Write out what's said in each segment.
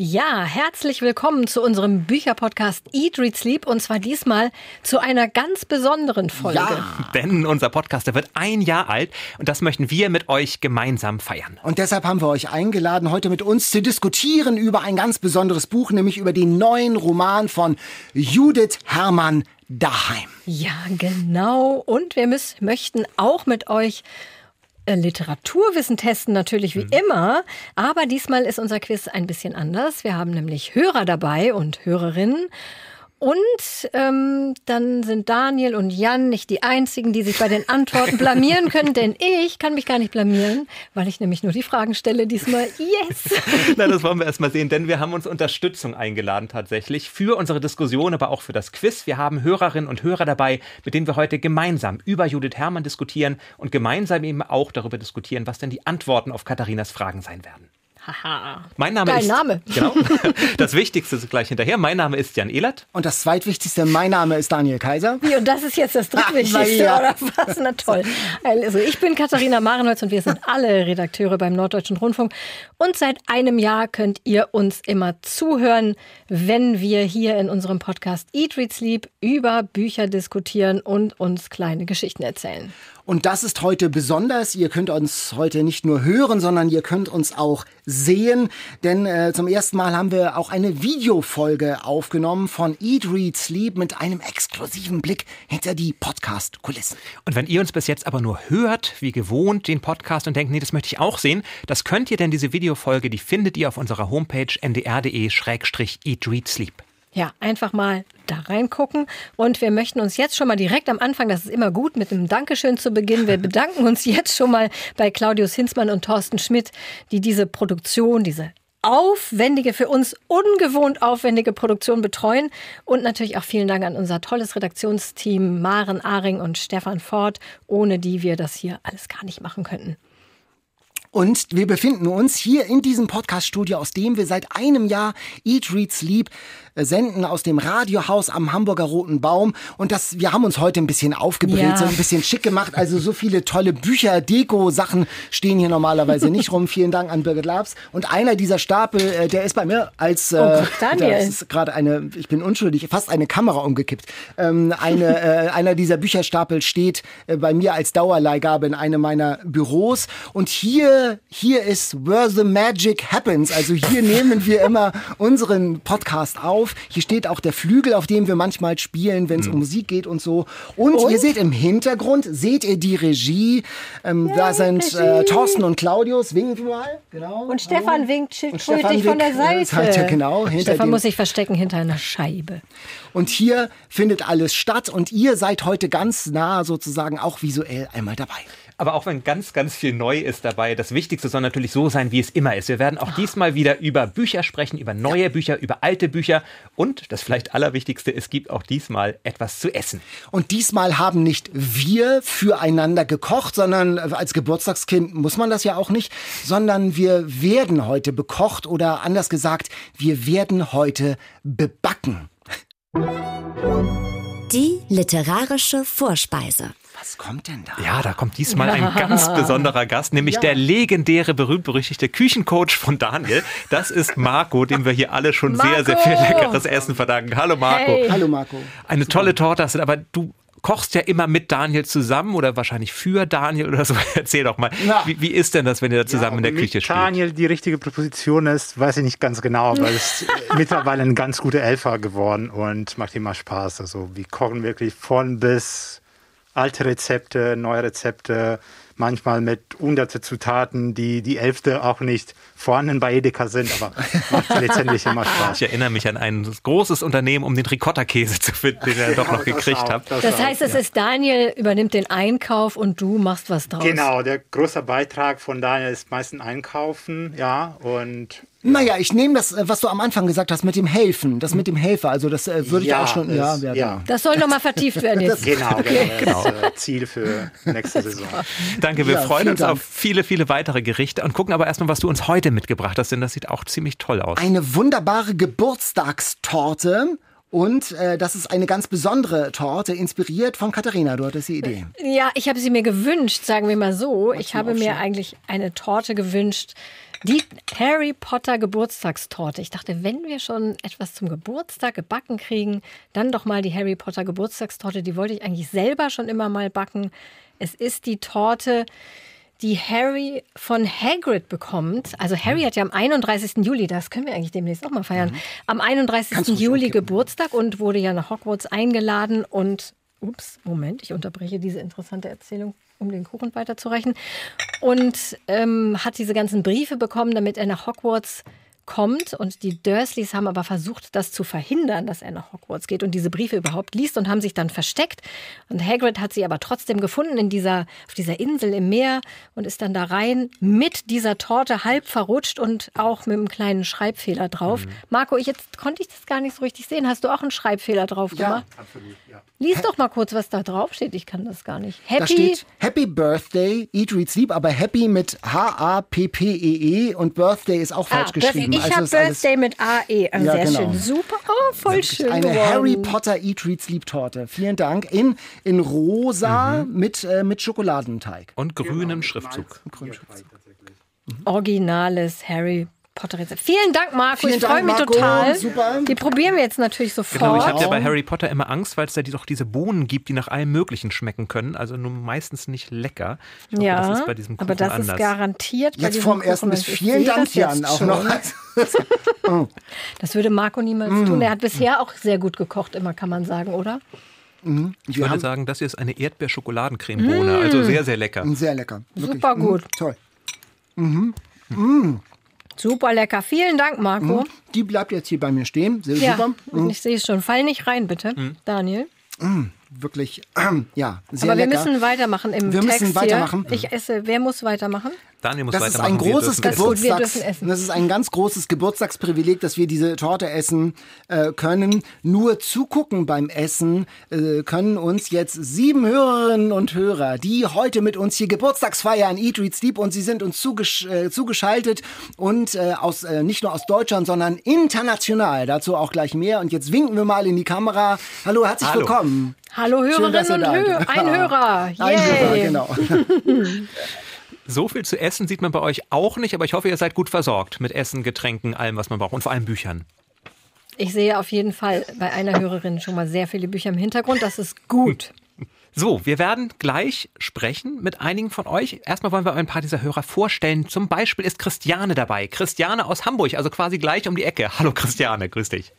Ja, herzlich willkommen zu unserem Bücherpodcast Eat, Read, Sleep und zwar diesmal zu einer ganz besonderen Folge. Ja, denn unser Podcast, der wird ein Jahr alt und das möchten wir mit euch gemeinsam feiern. Und deshalb haben wir euch eingeladen, heute mit uns zu diskutieren über ein ganz besonderes Buch, nämlich über den neuen Roman von Judith Herrmann Daheim. Ja, genau. Und wir müssen, möchten auch mit euch Literaturwissen testen, natürlich wie mhm. immer. Aber diesmal ist unser Quiz ein bisschen anders. Wir haben nämlich Hörer dabei und Hörerinnen. Und ähm, dann sind Daniel und Jan nicht die einzigen, die sich bei den Antworten blamieren können, denn ich kann mich gar nicht blamieren, weil ich nämlich nur die Fragen stelle diesmal. Yes! Na, das wollen wir erstmal sehen, denn wir haben uns Unterstützung eingeladen tatsächlich für unsere Diskussion, aber auch für das Quiz. Wir haben Hörerinnen und Hörer dabei, mit denen wir heute gemeinsam über Judith Herrmann diskutieren und gemeinsam eben auch darüber diskutieren, was denn die Antworten auf Katharinas Fragen sein werden. Haha. Mein Name Dein ist. Name. Genau. Das Wichtigste ist gleich hinterher. Mein Name ist Jan Ehlert. Und das zweitwichtigste, mein Name ist Daniel Kaiser. Wie, und das ist jetzt das drittwichtigste, ja. oder was? Na toll. Also, ich bin Katharina Marenholz und wir sind alle Redakteure beim Norddeutschen Rundfunk. Und seit einem Jahr könnt ihr uns immer zuhören, wenn wir hier in unserem Podcast Eat, Read, Sleep über Bücher diskutieren und uns kleine Geschichten erzählen. Und das ist heute besonders. Ihr könnt uns heute nicht nur hören, sondern ihr könnt uns auch sehen. Denn äh, zum ersten Mal haben wir auch eine Videofolge aufgenommen von Eat, Read, Sleep mit einem exklusiven Blick hinter die Podcast-Kulissen. Und wenn ihr uns bis jetzt aber nur hört, wie gewohnt, den Podcast und denkt, nee, das möchte ich auch sehen, das könnt ihr denn diese Videofolge, die findet ihr auf unserer Homepage ndr.de-eat, read, sleep. Ja, einfach mal da reingucken. Und wir möchten uns jetzt schon mal direkt am Anfang, das ist immer gut, mit einem Dankeschön zu beginnen. Wir bedanken uns jetzt schon mal bei Claudius Hinzmann und Thorsten Schmidt, die diese Produktion, diese aufwendige, für uns ungewohnt aufwendige Produktion betreuen. Und natürlich auch vielen Dank an unser tolles Redaktionsteam Maren Aring und Stefan Ford, ohne die wir das hier alles gar nicht machen könnten. Und wir befinden uns hier in diesem Podcast-Studio, aus dem wir seit einem Jahr Eat, Read, Sleep äh, senden, aus dem Radiohaus am Hamburger Roten Baum. Und das, wir haben uns heute ein bisschen aufgebläht, Ja. so ein bisschen schick gemacht. Also so viele tolle Bücher, Deko, Sachen stehen hier normalerweise nicht rum. Vielen Dank an Birgit Labs. Und einer dieser Stapel, äh, der ist bei mir als, äh, Oh Gott, das ist gerade eine, ich bin unschuldig, fast eine Kamera umgekippt. Ähm, eine, äh, einer dieser Bücherstapel steht äh, bei mir als Dauerleihgabe in einem meiner Büros. Und hier, hier ist Where the Magic Happens. Also hier nehmen wir immer unseren Podcast auf. Hier steht auch der Flügel, auf dem wir manchmal spielen, wenn es um Musik geht und so. Und, Und? ihr seht im Hintergrund, seht ihr die Regie. Ähm, da sind äh, Thorsten und Claudius. Winken wir mal. Genau. Und Stefan winkt Und schildkrötig von der winkt, äh, Seite. Seite, genau, Stefan dem- muss sich verstecken hinter einer Scheibe. Und hier findet alles statt und ihr seid heute ganz nah sozusagen auch visuell einmal dabei. Aber auch wenn ganz, ganz viel neu ist dabei, das Wichtigste soll natürlich so sein, wie es immer ist. Wir werden auch diesmal wieder über Bücher sprechen, über neue Bücher, über alte Bücher und das vielleicht Allerwichtigste, es gibt auch diesmal etwas zu essen. Und diesmal haben nicht wir füreinander gekocht, sondern als Geburtstagskind muss man das ja auch nicht, sondern wir werden heute bekocht oder anders gesagt, wir werden heute bebacken. Die literarische Vorspeise. Was kommt denn da? Ja, da kommt diesmal ein ganz besonderer Gast, nämlich der legendäre, berühmt-berüchtigte Küchencoach von Daniel. Das ist Marco, dem wir hier alle schon sehr, sehr viel Marco! leckeres Essen verdanken. Hallo Marco. Hey. Hallo Marco. Eine tolle Torte hast du, aber du kochst ja immer mit Daniel zusammen oder wahrscheinlich für Daniel oder so. Erzähl doch mal, Ja. wie, wie ist denn das, wenn ihr da zusammen in der Küche spielt? Daniel die richtige Proposition ist, weiß ich nicht ganz genau, aber es ist mittlerweile ein ganz guter Elfer geworden und macht immer Spaß. Also wir kochen wirklich von bis alte Rezepte, neue Rezepte, manchmal mit hunderte Zutaten, die die Elfte auch nicht vorhanden bei Edeka sind, aber macht letztendlich immer Ich Spaß. erinnere mich an ein großes Unternehmen, um den Ricotta-Käse zu finden, den ihr doch noch Das gekriegt auch, habt. Das auch, heißt, es ja. ist Daniel übernimmt den Einkauf und du machst was draus. Genau, der große Beitrag von Daniel ist meistens Einkaufen, ja, und Naja, ich nehme das, äh, was du am Anfang gesagt hast, mit dem Helfen, das mit dem Helfer. Also das äh, würde ich Ja, auch schon, es- ja, ja, ja. genau. Das soll nochmal vertieft werden jetzt. genau, genau, das äh, Ziel für nächste Saison. Danke, wir Ja, freuen uns Dank. auf viele, viele weitere Gerichte und gucken aber erstmal, was du uns heute mitgebracht hast, denn das sieht auch ziemlich toll aus. Eine wunderbare Geburtstagstorte Und äh, das ist eine ganz besondere Torte, inspiriert von Katharina. Du hattest die Idee. Ja, ich habe sie mir gewünscht, sagen wir mal so. Ich habe mir eigentlich eine Torte gewünscht. Die Harry Potter Geburtstagstorte. Ich dachte, wenn wir schon etwas zum Geburtstag gebacken kriegen, dann doch mal die Harry Potter Geburtstagstorte. Die wollte ich eigentlich selber schon immer mal backen. Es ist die Torte, die Harry von Hagrid bekommt. Also Harry hat ja am 31. Juli, das können wir eigentlich demnächst auch mal feiern, am 31. Juli Geburtstag und wurde ja nach Hogwarts eingeladen und Ups, Moment, ich unterbreche diese interessante Erzählung, um den Kuchen weiterzureichen. Und ähm, hat diese ganzen Briefe bekommen, damit er nach Hogwarts kommt. Und die Dursleys haben aber versucht, das zu verhindern, dass er nach Hogwarts geht und diese Briefe überhaupt liest und haben sich dann versteckt. Und Hagrid hat sie aber trotzdem gefunden in dieser, auf dieser Insel im Meer und ist dann da rein mit dieser Torte halb verrutscht und auch mit einem kleinen Schreibfehler drauf. Mhm. Marco, ich jetzt konnte ich das gar nicht so richtig sehen. Hast du auch einen Schreibfehler drauf gemacht? Ja, absolut. Ja. Lies doch mal kurz, was da drauf steht. Ich kann das gar nicht. Happy. Da steht Happy Birthday, Eat, Read, Sleep, aber Happy mit H-A-P-P-E-E -E und Birthday ist auch falsch ah, geschrieben. Ich also habe Birthday mit A-E. Ja, Sehr genau. schön. Super. Oh, voll schön. Eine geworden. Harry Potter Eat, Read, Sleep Torte. Vielen Dank. In, in rosa mhm. mit, äh, mit Schokoladenteig. Und grünem genau, Schriftzug. Originales Harry Potter. Potterrezept. Vielen Dank, Marco. Vielen ich freue mich Marco. total. Super. Die probieren wir jetzt natürlich sofort. Genau, ich habe ja bei Harry Potter immer Angst, weil es da doch diese Bohnen gibt, die nach allem Möglichen schmecken können. Also nur meistens nicht lecker. Glaub, ja, das ist bei diesem Kuchen aber das anders. ist garantiert bei Jetzt vom ersten bis vielen Dank, Jan, auch noch. das würde Marco niemals mm. tun. Er hat bisher auch sehr gut gekocht, immer kann man sagen, oder? Mhm. Ich wir würde sagen, das hier ist eine Erdbeerschokoladencremebohne. Mm. Also sehr, sehr lecker. Sehr lecker. Wirklich. Super gut. Mm. Toll. Mhm. Super lecker. Vielen Dank, Marco. Mhm. Die bleibt jetzt hier bei mir stehen. Sehr ja, super. Mhm. Ich sehe es schon. Fall nicht rein, bitte, mhm. Daniel. Mhm. Wirklich, ja, sehr Aber wir lecker. müssen weitermachen im wir Text müssen weitermachen. Hier. Ich esse. Wer muss weitermachen? Daniel muss das. Ist ein großes Geburtstags, das ist ein ganz großes Geburtstagsprivileg, dass wir diese Torte essen äh, können. Nur zugucken beim Essen äh, können uns jetzt sieben Hörerinnen und Hörer, die heute mit uns hier Geburtstagsfeiern Eat, Read, Sleep und sie sind uns zugesch äh, zugeschaltet und äh, aus, äh, nicht nur aus Deutschland, sondern international. Dazu auch gleich mehr. Und jetzt winken wir mal in die Kamera. Hallo, herzlich Hallo. willkommen. Hallo Hörerinnen Schön, und Hö ein Hörer. Yay. Ein Hörer, genau. So viel zu essen sieht man bei euch auch nicht, aber ich hoffe, ihr seid gut versorgt mit Essen, Getränken, allem, was man braucht und vor allem Büchern. Ich sehe auf jeden Fall bei einer Hörerin schon mal sehr viele Bücher im Hintergrund. Das ist gut. So, wir werden gleich sprechen mit einigen von euch. Erstmal wollen wir ein paar dieser Hörer vorstellen. Zum Beispiel ist Christiane dabei. Christiane aus Hamburg, also quasi gleich um die Ecke. Hallo Christiane, grüß dich.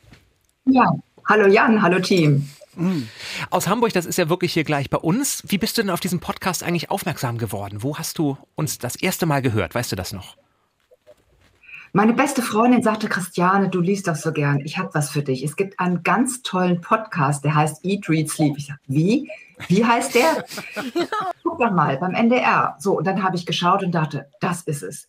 Ja, hallo Jan, hallo Team. Mhm. Aus Hamburg, das ist ja wirklich hier gleich bei uns. Wie bist du denn auf diesen Podcast eigentlich aufmerksam geworden? Wo hast du uns das erste Mal gehört? Weißt du das noch? Meine beste Freundin sagte, Christiane, du liest doch so gern. Ich habe was für dich. Es gibt einen ganz tollen Podcast, der heißt Eat, Read, Sleep. Ich sage, wie? Wie heißt der? Guck doch mal, beim NDR. So, und dann habe ich geschaut und dachte, das ist es.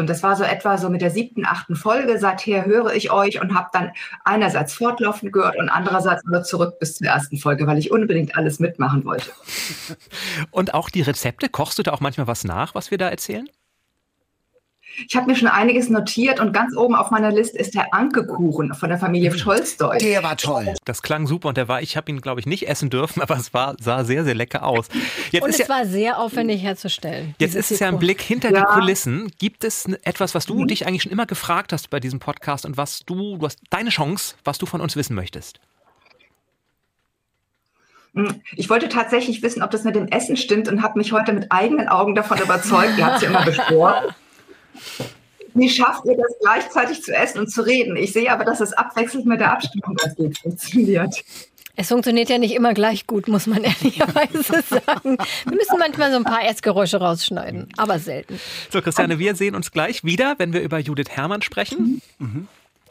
Und das war so etwa so mit der siebten, achten Folge. Seither höre ich euch und habe dann einerseits fortlaufend gehört und andererseits nur zurück bis zur ersten Folge, weil ich unbedingt alles mitmachen wollte. Und auch die Rezepte, kochst du da auch manchmal was nach, was wir da erzählen? Ich habe mir schon einiges notiert und ganz oben auf meiner Liste ist der Anke-Kuchen von der Familie Scholzdeu. Der war toll. Das klang super und der war, ich habe ihn, glaube ich, nicht essen dürfen, aber es war, sah sehr, sehr lecker aus. Jetzt und es ja, war sehr aufwendig herzustellen. Jetzt ist es ja ein Blick hinter ja. die Kulissen. Gibt es etwas, was du mhm. dich eigentlich schon immer gefragt hast bei diesem Podcast und was du, du hast deine Chance, was du von uns wissen möchtest? Hm, ich wollte tatsächlich wissen, ob das mit dem Essen stimmt und habe mich heute mit eigenen Augen davon überzeugt. Ihr habt es ja immer beschworen. Wie schafft ihr das gleichzeitig zu essen und zu reden? Ich sehe aber, dass es abwechselnd mit der Abstimmung ganz gut funktioniert. Es funktioniert ja nicht immer gleich gut, muss man ehrlicherweise sagen. Wir müssen manchmal so ein paar Essgeräusche rausschneiden, aber selten. So, Christiane, wir sehen uns gleich wieder, wenn wir über Judith Herrmann sprechen. Mhm.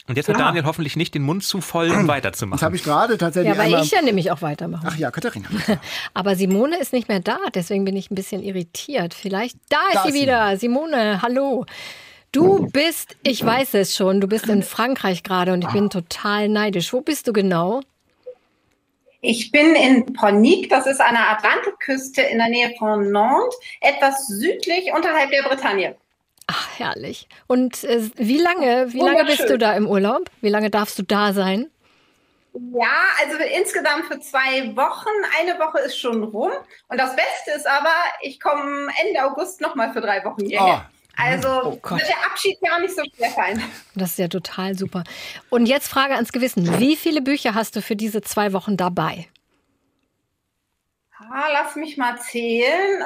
Und jetzt hat ja. Daniel hoffentlich nicht den Mund zu voll, um weiterzumachen. Das habe ich gerade tatsächlich. Ja, weil ich ja nämlich auch weitermache. Ach ja, Katharina. Aber Simone ist nicht mehr da, deswegen bin ich ein bisschen irritiert. Vielleicht, da ist da sie ist wieder. Sie. Simone, hallo. Du bist, ich weiß es schon, du bist in Frankreich gerade und ich bin total neidisch. Wo bist du genau? Ich bin in Pornic, das ist an der Atlantikküste in der Nähe von Nantes, etwas südlich unterhalb der Bretagne. Ach, herrlich. Und äh, wie lange, wie lange bist du da im Urlaub? Wie lange darfst du da sein? Ja, also insgesamt für zwei Wochen. Eine Woche ist schon rum. Und das Beste ist aber, ich komme Ende August nochmal für drei Wochen hierher. Oh. Also oh wird der Abschied gar nicht so schwer sein. Das ist ja total super. Und jetzt Frage ans Gewissen. Wie viele Bücher hast du für diese zwei Wochen dabei? Ah, lass mich mal zählen.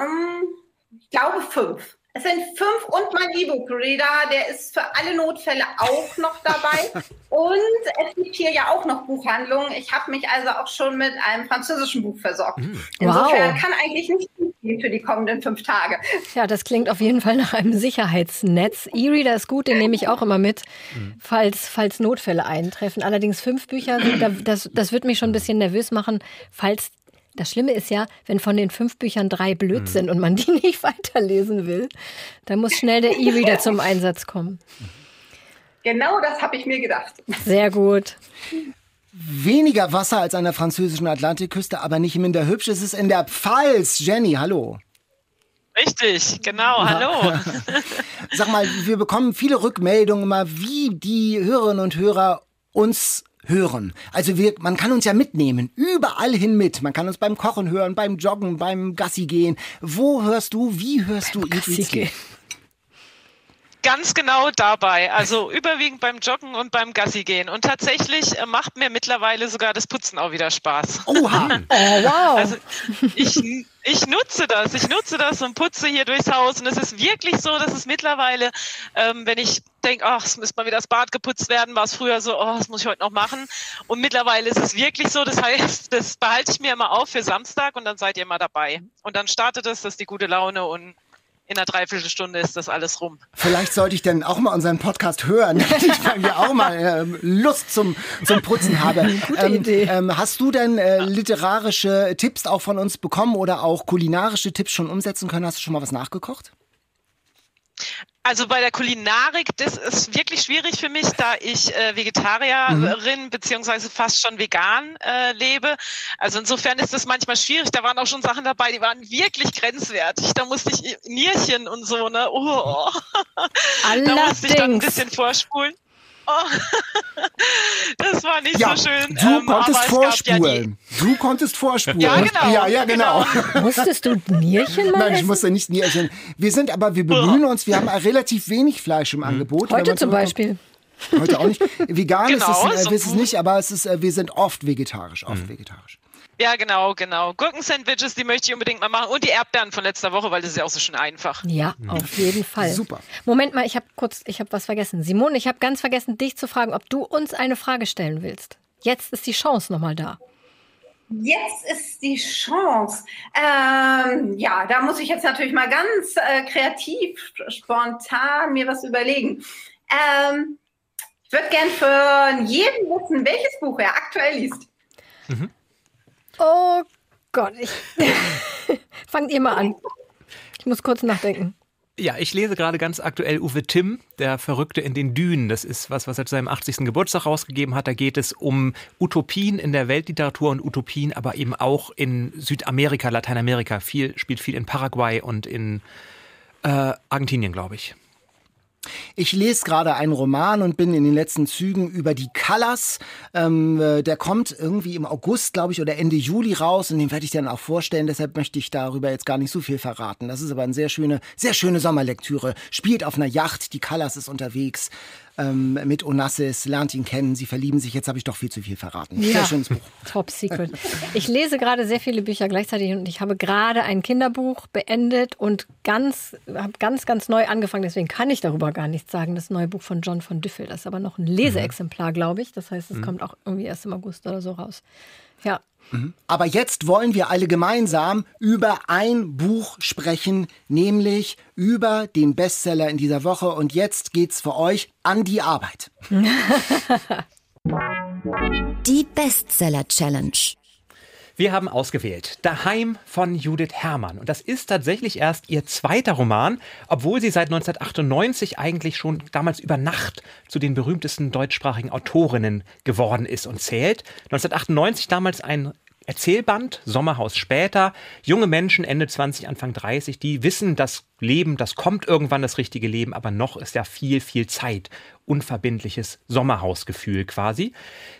Ich glaube fünf. Es sind fünf und mein E-Book-Reader, der ist für alle Notfälle auch noch dabei. und es gibt hier ja auch noch Buchhandlungen. Ich habe mich also auch schon mit einem französischen Buch versorgt. Mhm. Insofern wow. kann eigentlich nicht viel für die kommenden fünf Tage. Ja, das klingt auf jeden Fall nach einem Sicherheitsnetz. E-Reader ist gut, den nehme ich auch immer mit, mhm. falls, falls Notfälle eintreffen. Allerdings fünf Bücher, das, das wird mich schon ein bisschen nervös machen, falls das Schlimme ist ja, wenn von den fünf Büchern drei blöd mhm. sind und man die nicht weiterlesen will, dann muss schnell der E-Reader zum Einsatz kommen. Genau das habe ich mir gedacht. Sehr gut. Weniger Wasser als an der französischen Atlantikküste, aber nicht minder hübsch. Es ist in der Pfalz. Jenny, hallo. Richtig, genau, hallo. Sag mal, wir bekommen viele Rückmeldungen mal, wie die Hörerinnen und Hörer uns hören. Also wir, man kann uns ja mitnehmen, überall hin mit. Man kann uns beim Kochen hören, beim Joggen, beim Gassi gehen. Wo hörst du, wie hörst du Gassi Ganz genau dabei, also überwiegend beim Joggen und beim Gassi gehen. Und tatsächlich äh, macht mir mittlerweile sogar das Putzen auch wieder Spaß. Oha! oh, wow! Also ich, ich nutze das, ich nutze das und putze hier durchs Haus. Und es ist wirklich so, dass es mittlerweile, ähm, wenn ich denke, ach, es müsste mal wieder das Bad geputzt werden, war es früher so, oh, das muss ich heute noch machen. Und mittlerweile ist es wirklich so, das heißt, das behalte ich mir immer auf für Samstag und dann seid ihr immer dabei. Und dann startet es, das ist die gute Laune und in einer Dreiviertelstunde ist das alles rum. Vielleicht sollte ich denn auch mal unseren Podcast hören, damit ich mal hier auch mal äh, Lust zum, zum Putzen habe. Gute ähm, Idee. Ähm, hast du denn äh, literarische Tipps auch von uns bekommen oder auch kulinarische Tipps schon umsetzen können? Hast du schon mal was nachgekocht? Also bei der Kulinarik, das ist wirklich schwierig für mich, da ich äh, Vegetarierin mhm. beziehungsweise fast schon vegan äh, lebe. Also insofern ist das manchmal schwierig. Da waren auch schon Sachen dabei, die waren wirklich grenzwertig. Da musste ich Nierchen und so, ne? Oh, oh. da musste ich dann ein bisschen vorspulen. Oh, das war nicht ja, so schön. Du ähm, konntest vorspulen. Ja du konntest vorspulen. Ja, genau. Ja, ja, genau. genau. Musstest du Nierchen mal Nein, ich musste nicht Nierchen. Wir sind aber, wir bemühen uns, wir haben relativ wenig Fleisch im mhm. Angebot. Heute zum Beispiel. Heute auch nicht. Vegan genau, ist es, äh, ist es nicht, aber es ist, äh, wir sind oft vegetarisch, oft mhm. vegetarisch. Ja, genau, genau. Gurkensandwiches, die möchte ich unbedingt mal machen. Und die Erdbeeren von letzter Woche, weil das ist ja auch so schön einfach. Ja, mhm. auf jeden Fall. Super. Moment mal, ich habe kurz, ich habe was vergessen. Simone, ich habe ganz vergessen, dich zu fragen, ob du uns eine Frage stellen willst. Jetzt ist die Chance nochmal da. Jetzt ist die Chance. Ähm, ja, da muss ich jetzt natürlich mal ganz äh, kreativ, spontan mir was überlegen. Ähm, ich würde gern für jeden wissen, welches Buch er aktuell liest. Mhm. Oh Gott, ich. Fangt ihr mal an. Ich muss kurz nachdenken. Ja, ich lese gerade ganz aktuell Uwe Timm, der Verrückte in den Dünen. Das ist was, was er zu seinem 80. Geburtstag rausgegeben hat. Da geht es um Utopien in der Weltliteratur und Utopien, aber eben auch in Südamerika, Lateinamerika. Viel, spielt viel in Paraguay und in äh, Argentinien, glaube ich. Ich lese gerade einen Roman und bin in den letzten Zügen über die Colors. Ähm, äh, der kommt irgendwie im August, glaube ich, oder Ende Juli raus und den werde ich dann auch vorstellen. Deshalb möchte ich darüber jetzt gar nicht so viel verraten. Das ist aber eine sehr schöne, sehr schöne Sommerlektüre. Spielt auf einer Yacht, die Colors ist unterwegs ähm, mit Onassis, lernt ihn kennen, sie verlieben sich. Jetzt habe ich doch viel zu viel verraten. Ja. Sehr schönes Buch. Top Secret. Ich lese gerade sehr viele Bücher gleichzeitig und ich habe gerade ein Kinderbuch beendet und ganz, habe ganz, ganz neu angefangen. Deswegen kann ich darüber gar nichts sagen. Das neue Buch von John von Düffel. Das ist aber noch ein Leseexemplar, glaube ich. Das heißt, es mhm. kommt auch irgendwie erst im August oder so raus. Ja. Mhm. Aber jetzt wollen wir alle gemeinsam über ein Buch sprechen, nämlich über den Bestseller in dieser Woche. Und jetzt geht's für euch an die Arbeit. die Bestseller Challenge. Wir haben ausgewählt Daheim von Judith Herrmann. Und das ist tatsächlich erst ihr zweiter Roman, obwohl sie seit 1998 eigentlich schon damals über Nacht zu den berühmtesten deutschsprachigen Autorinnen geworden ist und zählt. 1998 damals ein Erzählband, Sommerhaus später. Junge Menschen, Ende 20, Anfang 30, die wissen, das Leben, das kommt irgendwann das richtige Leben, aber noch ist ja viel, viel Zeit. Unverbindliches Sommerhausgefühl quasi.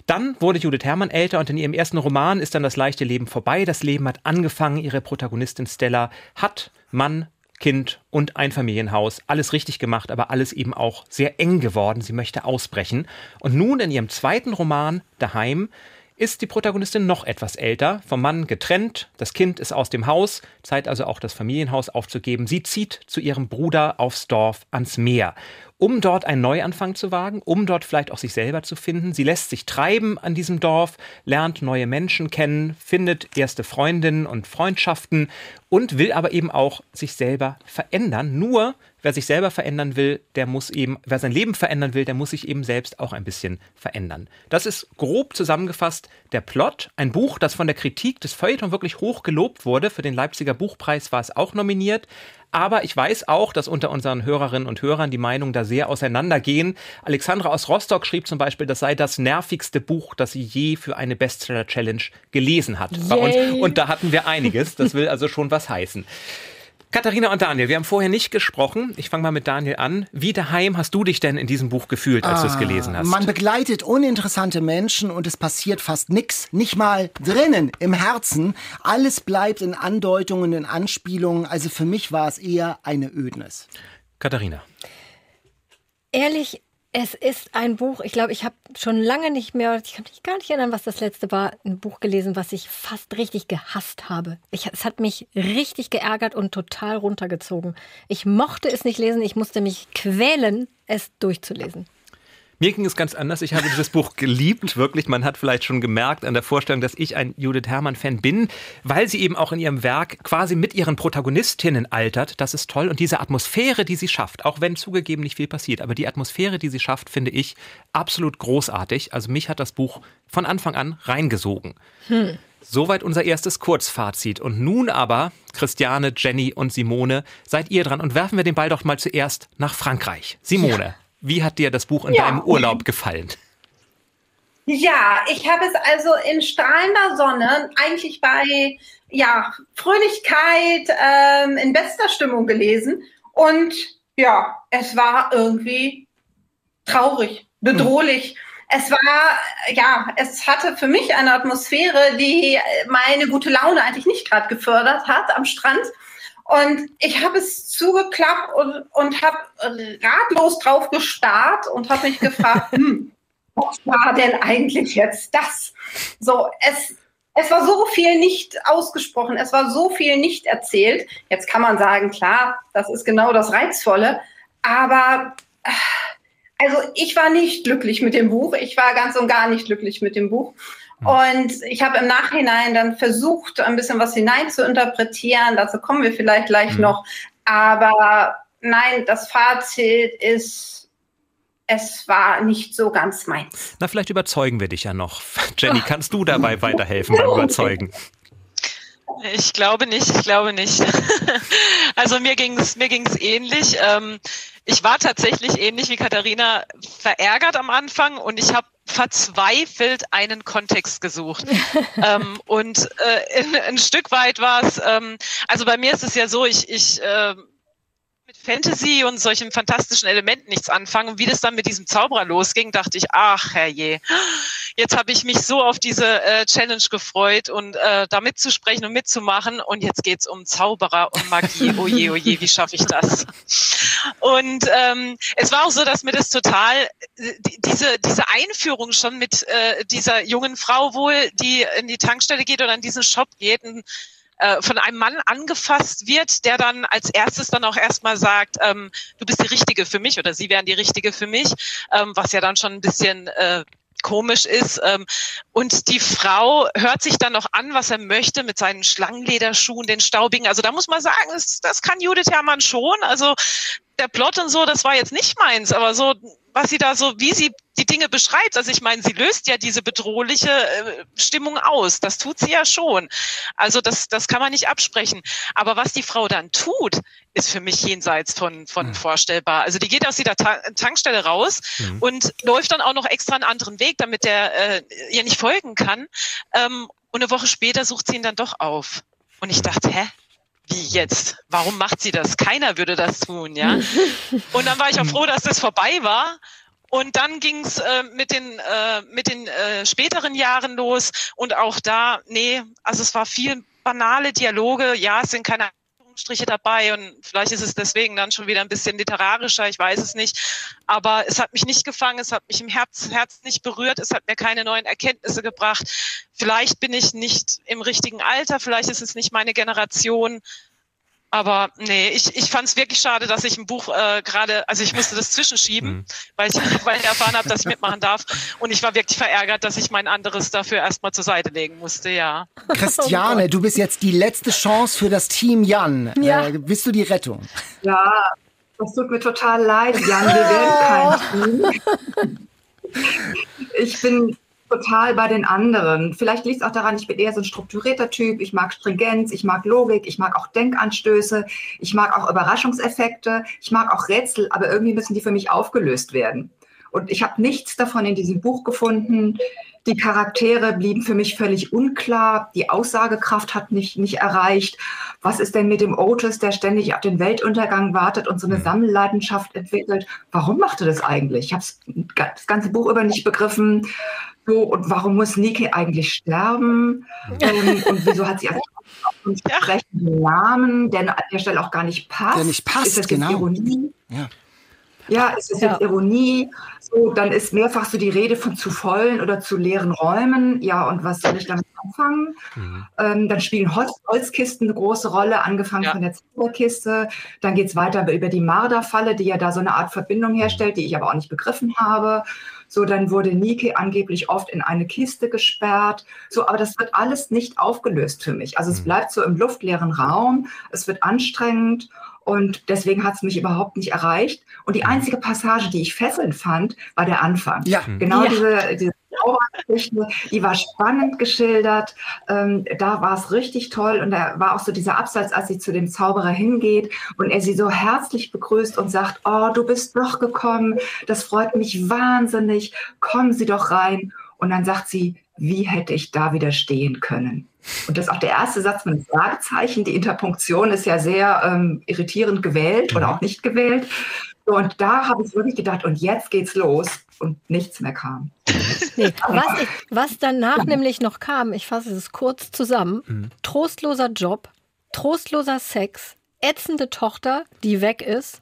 Dann wurde Judith Herrmann älter und in ihrem ersten Roman ist dann das leichte Leben vorbei. Das Leben hat angefangen. Ihre Protagonistin Stella hat Mann, Kind und ein Familienhaus. Alles richtig gemacht, aber alles eben auch sehr eng geworden. Sie möchte ausbrechen. Und nun in ihrem zweiten Roman, Daheim, ist die Protagonistin noch etwas älter, vom Mann getrennt, das Kind ist aus dem Haus, Zeit also auch das Familienhaus aufzugeben. Sie zieht zu ihrem Bruder aufs Dorf ans Meer um dort einen Neuanfang zu wagen, um dort vielleicht auch sich selber zu finden. Sie lässt sich treiben an diesem Dorf, lernt neue Menschen kennen, findet erste Freundinnen und Freundschaften und will aber eben auch sich selber verändern. Nur wer sich selber verändern will, der muss eben, wer sein Leben verändern will, der muss sich eben selbst auch ein bisschen verändern. Das ist grob zusammengefasst der Plot. Ein Buch, das von der Kritik des Feuilleton wirklich hoch gelobt wurde. Für den Leipziger Buchpreis war es auch nominiert. Aber ich weiß auch, dass unter unseren Hörerinnen und Hörern die Meinungen da sehr auseinandergehen. Alexandra aus Rostock schrieb zum Beispiel, das sei das nervigste Buch, das sie je für eine Bestseller-Challenge gelesen hat Yay. bei uns. Und da hatten wir einiges. Das will also schon was heißen. Katharina und Daniel, wir haben vorher nicht gesprochen. Ich fange mal mit Daniel an. Wie daheim hast du dich denn in diesem Buch gefühlt, als ah, du es gelesen hast? Man begleitet uninteressante Menschen und es passiert fast nichts. Nicht mal drinnen, im Herzen. Alles bleibt in Andeutungen, in Anspielungen. Also für mich war es eher eine Ödnis. Katharina. Ehrlich, es ist ein Buch, ich glaube, ich habe schon lange nicht mehr, ich kann mich gar nicht erinnern, was das letzte war, ein Buch gelesen, was ich fast richtig gehasst habe. Ich, es hat mich richtig geärgert und total runtergezogen. Ich mochte es nicht lesen, ich musste mich quälen, es durchzulesen. Mir ging es ganz anders. Ich habe dieses Buch geliebt, wirklich. Man hat vielleicht schon gemerkt an der Vorstellung, dass ich ein Judith Herrmann-Fan bin, weil sie eben auch in ihrem Werk quasi mit ihren Protagonistinnen altert. Das ist toll. Und diese Atmosphäre, die sie schafft, auch wenn zugegeben nicht viel passiert, aber die Atmosphäre, die sie schafft, finde ich absolut großartig. Also mich hat das Buch von Anfang an reingesogen. Hm. Soweit unser erstes Kurzfazit. Und nun aber, Christiane, Jenny und Simone, seid ihr dran und werfen wir den Ball doch mal zuerst nach Frankreich. Simone. Ja. Wie hat dir das Buch in ja. deinem Urlaub gefallen? Ja, ich habe es also in strahlender Sonne, eigentlich bei ja, Fröhlichkeit, ähm, in bester Stimmung gelesen. Und ja, es war irgendwie traurig, bedrohlich. Hm. Es war, ja, es hatte für mich eine Atmosphäre, die meine gute Laune eigentlich nicht gerade gefördert hat am Strand. Und ich habe es zugeklappt und, und habe ratlos drauf gestarrt und habe mich gefragt, hm, was war denn eigentlich jetzt das? So, es, es war so viel nicht ausgesprochen, es war so viel nicht erzählt. Jetzt kann man sagen, klar, das ist genau das Reizvolle, aber also ich war nicht glücklich mit dem Buch. Ich war ganz und gar nicht glücklich mit dem Buch. Und ich habe im Nachhinein dann versucht, ein bisschen was hinein zu interpretieren. Dazu kommen wir vielleicht gleich mhm. noch. Aber nein, das Fazit ist, es war nicht so ganz meins. Na, vielleicht überzeugen wir dich ja noch. Jenny, kannst du dabei weiterhelfen beim Überzeugen? Ich glaube nicht, ich glaube nicht. Also mir ging es mir ging's ähnlich. Ähm, ich war tatsächlich ähnlich wie Katharina verärgert am Anfang und ich habe verzweifelt einen Kontext gesucht. ähm, und äh, in, ein Stück weit war es, ähm, also bei mir ist es ja so, ich, ich äh, Fantasy und solchen fantastischen Elementen nichts anfangen. Und wie das dann mit diesem Zauberer losging, dachte ich, ach herrje, jetzt habe ich mich so auf diese äh, Challenge gefreut und äh, da mitzusprechen und mitzumachen. Und jetzt geht's um Zauberer und Magie. Oje, oh oje, oh wie schaffe ich das? Und ähm, es war auch so, dass mir das total, äh, diese, diese Einführung schon mit äh, dieser jungen Frau wohl, die in die Tankstelle geht oder in diesen Shop geht, und äh, von einem Mann angefasst wird, der dann als erstes dann auch erstmal sagt, ähm, du bist die Richtige für mich oder sie wären die Richtige für mich, ähm, was ja dann schon ein bisschen äh, komisch ist. Ähm, und die Frau hört sich dann noch an, was er möchte mit seinen Schlangenlederschuhen, den staubigen. Also da muss man sagen, das, das kann Judith Herrmann schon. Also der Plot und so, das war jetzt nicht meins, aber so was sie da so, wie sie die Dinge beschreibt. Also ich meine, sie löst ja diese bedrohliche äh, Stimmung aus. Das tut sie ja schon. Also das, das kann man nicht absprechen. Aber was die Frau dann tut, ist für mich jenseits von, von mhm. vorstellbar. Also die geht aus dieser Ta Tankstelle raus mhm. und läuft dann auch noch extra einen anderen Weg, damit der äh, ihr nicht folgen kann. Ähm, Und eine Woche später sucht sie ihn dann doch auf. Und ich dachte, hä? Wie jetzt? Warum macht sie das? Keiner würde das tun, ja. Und dann war ich auch froh, dass das vorbei war. Und dann ging's äh, mit den, äh, mit den äh, späteren Jahren los. Und auch da, nee, also es war viel banale Dialoge. Ja, es sind keine Striche dabei und vielleicht ist es deswegen dann schon wieder ein bisschen literarischer, ich weiß es nicht. Aber es hat mich nicht gefangen, es hat mich im Herz, Herz nicht berührt, es hat mir keine neuen Erkenntnisse gebracht. Vielleicht bin ich nicht im richtigen Alter, vielleicht ist es nicht meine Generation. Aber nee, ich, ich fand es wirklich schade, dass ich ein Buch äh, gerade, also ich musste das zwischenschieben, mhm. weil, ich, weil ich erfahren habe, dass ich mitmachen darf. Und ich war wirklich verärgert, dass ich mein anderes dafür erstmal zur Seite legen musste, ja. Christiane, oh du bist jetzt die letzte Chance für das Team Jan. Ja. Äh, bist du die Rettung? Ja, das tut mir total leid, Jan. Wir werden kein Team. Ich bin total bei den anderen. Vielleicht liegt es auch daran, ich bin eher so ein strukturierter Typ. Ich mag Stringenz, ich mag Logik, ich mag auch Denkanstöße, ich mag auch Überraschungseffekte, ich mag auch Rätsel, aber irgendwie müssen die für mich aufgelöst werden. Und ich habe nichts davon in diesem Buch gefunden. Die Charaktere blieben für mich völlig unklar. Die Aussagekraft hat nicht, nicht erreicht. Was ist denn mit dem Otis, der ständig auf den Weltuntergang wartet und so eine mhm. Sammelleidenschaft entwickelt? Warum macht er das eigentlich? Ich habe das ganze Buch über nicht begriffen. So, und warum muss Niki eigentlich sterben? ähm, und wieso hat sie einen entsprechenden Namen, der an der Stelle auch gar nicht passt? Der nicht passt, ist das genau. Ironie? Ja. Ja, ist das jetzt Ironie? So, dann ist mehrfach so die Rede von zu vollen oder zu leeren Räumen. Ja, und was soll ich damit anfangen? Mhm. Ähm, dann spielen Holz, Holzkisten eine große Rolle, angefangen ja. von der Zauberkiste. Dann geht es weiter über die Marderfalle, die ja da so eine Art Verbindung herstellt, die ich aber auch nicht begriffen habe. So, dann wurde Nike angeblich oft in eine Kiste gesperrt. So, aber das wird alles nicht aufgelöst für mich. Also es mhm. bleibt so im luftleeren Raum. Es wird anstrengend. Und deswegen hat es mich überhaupt nicht erreicht. Und die mhm. einzige Passage, die ich fesselnd fand, war der Anfang. Ja. Genau ja. diese, diese Zaubergeschichte, die war spannend geschildert. Ähm, da war es richtig toll. Und da war auch so dieser Absatz, als sie zu dem Zauberer hingeht und er sie so herzlich begrüßt und sagt, oh, du bist doch gekommen. Das freut mich wahnsinnig. Kommen Sie doch rein. Und dann sagt sie, wie hätte ich da widerstehen können? Und das ist auch der erste Satz mit einem Fragezeichen. Die Interpunktion ist ja sehr ähm, irritierend gewählt oder mhm. auch nicht gewählt. Und da habe ich wirklich gedacht, und jetzt geht's los und nichts mehr kam. Nee, was, was, danach ja. nämlich noch kam, ich fasse es kurz zusammen: mhm. trostloser Job, trostloser Sex, ätzende Tochter, die weg ist,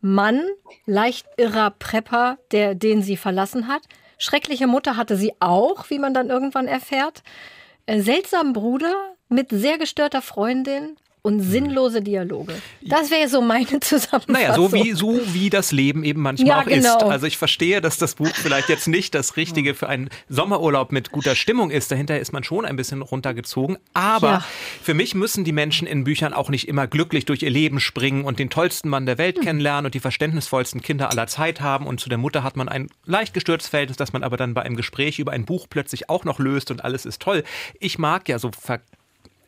Mann, leicht irrer Prepper, der, den sie verlassen hat, schreckliche Mutter hatte sie auch, wie man dann irgendwann erfährt, äh, seltsamen Bruder mit sehr gestörter Freundin, und sinnlose Dialoge. Das wäre so meine Zusammenfassung. Naja, so wie, so wie das Leben eben manchmal ja, auch genau. ist. Also ich verstehe, dass das Buch vielleicht jetzt nicht das Richtige für einen Sommerurlaub mit guter Stimmung ist. Dahinter ist man schon ein bisschen runtergezogen. Aber ja. für mich müssen die Menschen in Büchern auch nicht immer glücklich durch ihr Leben springen und den tollsten Mann der Welt hm. kennenlernen und die verständnisvollsten Kinder aller Zeit haben. Und zu der Mutter hat man ein leicht gestörtes Verhältnis, das man aber dann bei einem Gespräch über ein Buch plötzlich auch noch löst und alles ist toll. Ich mag ja so ver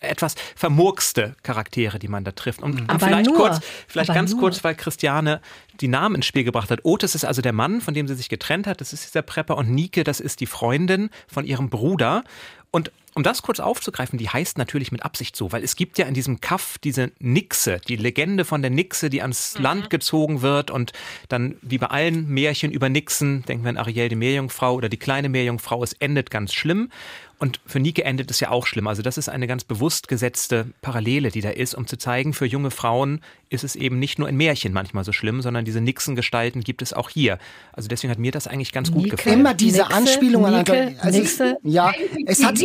etwas vermurkste Charaktere, die man da trifft. Und, und vielleicht nur, kurz, vielleicht ganz nur. kurz, weil Christiane die Namen ins Spiel gebracht hat. Otis ist also der Mann, von dem sie sich getrennt hat. Das ist dieser Prepper. Und Nike, das ist die Freundin von ihrem Bruder. Und um das kurz aufzugreifen, die heißt natürlich mit Absicht so, weil es gibt ja in diesem Kaff diese Nixe, die Legende von der Nixe, die ans mhm. Land gezogen wird und dann wie bei allen Märchen über Nixen, denken wir an Ariel die Meerjungfrau oder die kleine Meerjungfrau, es endet ganz schlimm. Und für Nike endet es ja auch schlimm. Also das ist eine ganz bewusst gesetzte Parallele, die da ist, um zu zeigen, für junge Frauen ist es eben nicht nur in Märchen manchmal so schlimm, sondern diese Nixen-Gestalten gibt es auch hier. Also deswegen hat mir das eigentlich ganz gut gefallen. Immer diese Anspielungen. Nike, also, Nixe. Ja, es hat...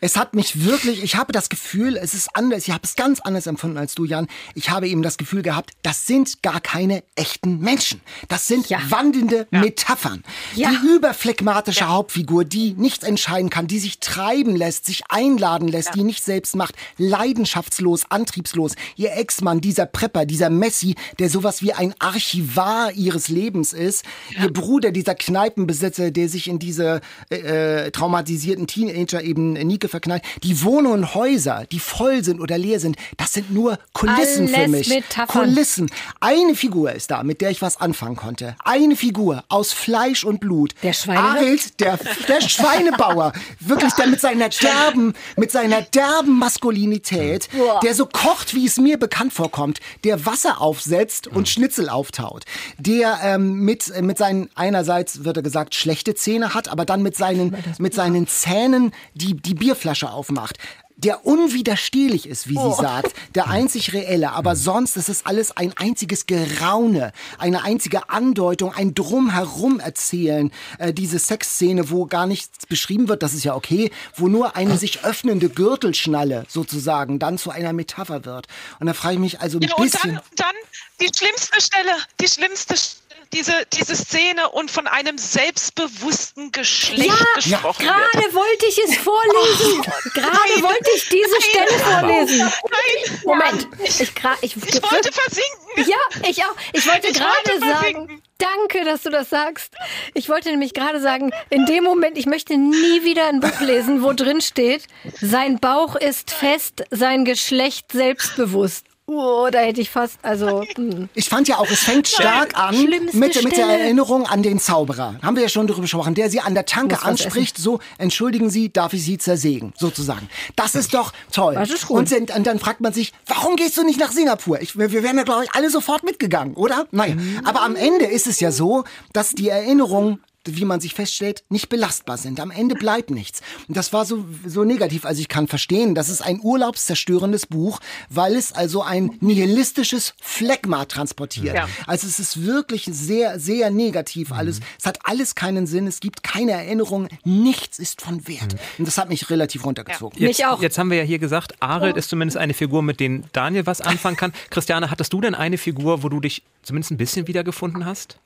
Es hat mich wirklich, ich habe das Gefühl, es ist anders, ich habe es ganz anders empfunden als du, Jan. Ich habe eben das Gefühl gehabt, das sind gar keine echten Menschen. Das sind ja. wandelnde ja. Metaphern. Ja. Die überphlegmatische Hauptfigur, die nichts entscheiden kann, die sich treiben lässt, sich einladen lässt, die nicht selbst macht, leidenschaftslos, antriebslos. Ihr Ex-Mann, dieser Prepper, dieser Messi, der sowas wie ein Archivar ihres Lebens ist. Ihr Bruder, dieser Kneipenbesitzer, der sich in diese äh, äh traumatisierten Teenager eben Nike verknallt. Die Wohnungen und Häuser, die voll sind oder leer sind, das sind nur Kulissen Alles für mich. Metaphern. Kulissen. Eine Figur ist da, mit der ich was anfangen konnte. Eine Figur aus Fleisch und Blut. Der Schweinewirt? Arild, der, der Schweinebauer. Wirklich, der mit seiner derben, mit seiner derben Maskulinität, Boah. der so kocht, wie es mir bekannt vorkommt, der Wasser aufsetzt und Schnitzel auftaut, der ähm, mit, äh, mit seinen, einerseits wird er gesagt, schlechte Zähne hat, aber dann mit seinen, mit seinen Zähnen die, die Bierflasche aufmacht. Der unwiderstehlich ist, wie sie sagt, der einzig reelle, aber sonst ist es alles ein einziges Geraune, eine einzige Andeutung, ein Drumherum erzählen, äh, diese Sexszene, wo gar nichts beschrieben wird, das ist ja okay, wo nur eine sich öffnende Gürtelschnalle sozusagen dann zu einer Metapher wird. Und da frage ich mich also ein Ja, und bisschen. dann, dann die schlimmste Stelle, die schlimmste Stelle, diese, diese Szene und von einem selbstbewussten Geschlecht Ja, gesprochen Gerade wird. wollte ich es vorlesen. Gerade wollte ich diese Stelle vorlesen. Nein, Moment, ich, ich, ich, ich wollte versinken. Ja, ich auch. Ich wollte gerade sagen, danke, dass du das sagst. Ich wollte nämlich gerade sagen, in dem Moment, ich möchte nie wieder ein Buch lesen, wo drin steht, sein Bauch ist fest, sein Geschlecht selbstbewusst. Oh, da hätte ich fast, also, hm. Ich fand ja auch, es fängt stark an Schlimmste mit, mit der. Erinnerung an den Zauberer. Haben wir ja schon darüber gesprochen, der sie an der Tanke anspricht, so, entschuldigen Sie, darf ich Sie zersägen, sozusagen. Das ist doch toll. Das ist gut. und, und dann fragt man sich, warum gehst du nicht nach Singapur? Ich, wir wir wären ja, glaube ich, alle sofort mitgegangen, oder? Naja, Mhm. aber am Ende ist es ja so, dass die Erinnerung wie man sich feststellt, nicht belastbar sind. Am Ende bleibt nichts. Und das war so, so negativ. Also ich kann verstehen, das ist ein urlaubszerstörendes Buch, weil es also ein nihilistisches Phlegma transportiert. Ja. Also es ist wirklich sehr, sehr negativ alles. Es hat alles keinen Sinn, es gibt keine Erinnerung, nichts ist von Wert. Und das hat mich relativ runtergezogen. Jetzt, Mich auch. jetzt haben wir ja hier gesagt, Arild ist zumindest eine Figur, mit der Daniel was anfangen kann. Christiane, hattest du denn eine Figur, wo du dich zumindest ein bisschen wiedergefunden hast?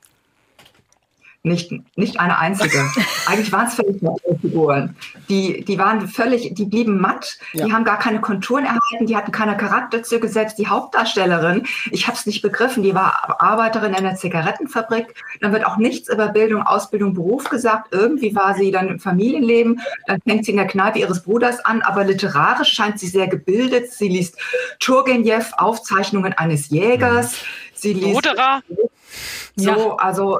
Nicht, nicht eine einzige. Eigentlich waren es völlig neue Figuren. Die, die waren völlig, die blieben matt, Ja. die haben gar keine Konturen erhalten, die hatten keine Charakterzüge. Selbst die Hauptdarstellerin, ich habe es nicht begriffen, die war Arbeiterin in einer Zigarettenfabrik. Dann wird auch nichts über Bildung, Ausbildung, Beruf gesagt. Irgendwie war sie dann im Familienleben. Dann fängt sie in der Kneipe ihres Bruders an, aber literarisch scheint sie sehr gebildet. Sie liest Turgenev, Aufzeichnungen eines Jägers. Sie liest Ruderer. so, Ja. also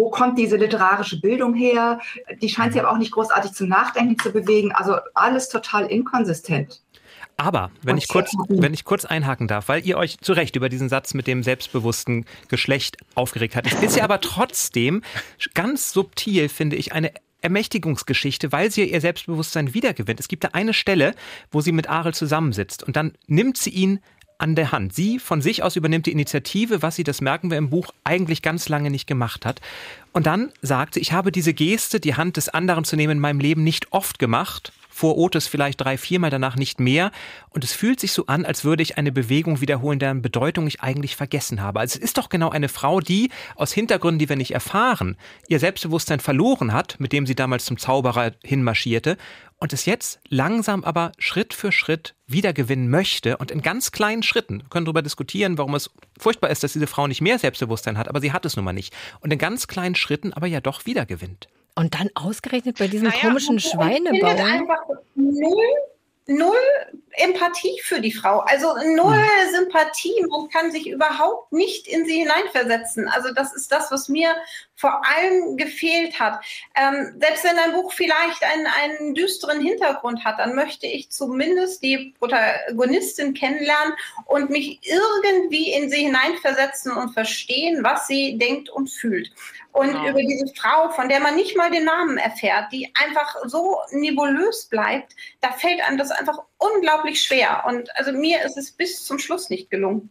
wo kommt diese literarische Bildung her? Die scheint sie aber auch nicht großartig zum Nachdenken zu bewegen. Also alles total inkonsistent. Aber, wenn ich, kurz, wenn ich kurz einhaken darf, weil ihr euch zu Recht über diesen Satz mit dem selbstbewussten Geschlecht aufgeregt habt, ist ja aber trotzdem ganz subtil, finde ich, eine Ermächtigungsgeschichte, weil sie ihr Selbstbewusstsein wiedergewinnt. Es gibt da eine Stelle, wo sie mit Ariel zusammensitzt und dann nimmt sie ihn an der Hand. Sie von sich aus übernimmt die Initiative, was sie, das merken wir im Buch, eigentlich ganz lange nicht gemacht hat. Und dann sagt sie, ich habe diese Geste, die Hand des anderen zu nehmen, in meinem Leben nicht oft gemacht. Vor Otis vielleicht drei, viermal, danach nicht mehr. Und es fühlt sich so an, als würde ich eine Bewegung wiederholen, deren Bedeutung ich eigentlich vergessen habe. Also es ist doch genau eine Frau, die aus Hintergründen, die wir nicht erfahren, ihr Selbstbewusstsein verloren hat, mit dem sie damals zum Zauberer hinmarschierte und es jetzt langsam aber Schritt für Schritt wiedergewinnen möchte und in ganz kleinen Schritten. Wir können darüber diskutieren, warum es furchtbar ist, dass diese Frau nicht mehr Selbstbewusstsein hat, aber sie hat es nun mal nicht. Und in ganz kleinen Schritten aber ja doch wiedergewinnt. Und dann ausgerechnet bei diesem Naja, komischen einfach null, null Empathie für die Frau. Also null Hm. Sympathie. Man kann sich überhaupt nicht in sie hineinversetzen. Also das ist das, was mir vor allem gefehlt hat. Ähm, selbst wenn ein Buch vielleicht einen, einen düsteren Hintergrund hat, dann möchte ich zumindest die Protagonistin kennenlernen und mich irgendwie in sie hineinversetzen und verstehen, was sie denkt und fühlt. Und Genau. über diese Frau, von der man nicht mal den Namen erfährt, die einfach so nebulös bleibt, da fällt einem das einfach unglaublich schwer. Und also mir ist es bis zum Schluss nicht gelungen.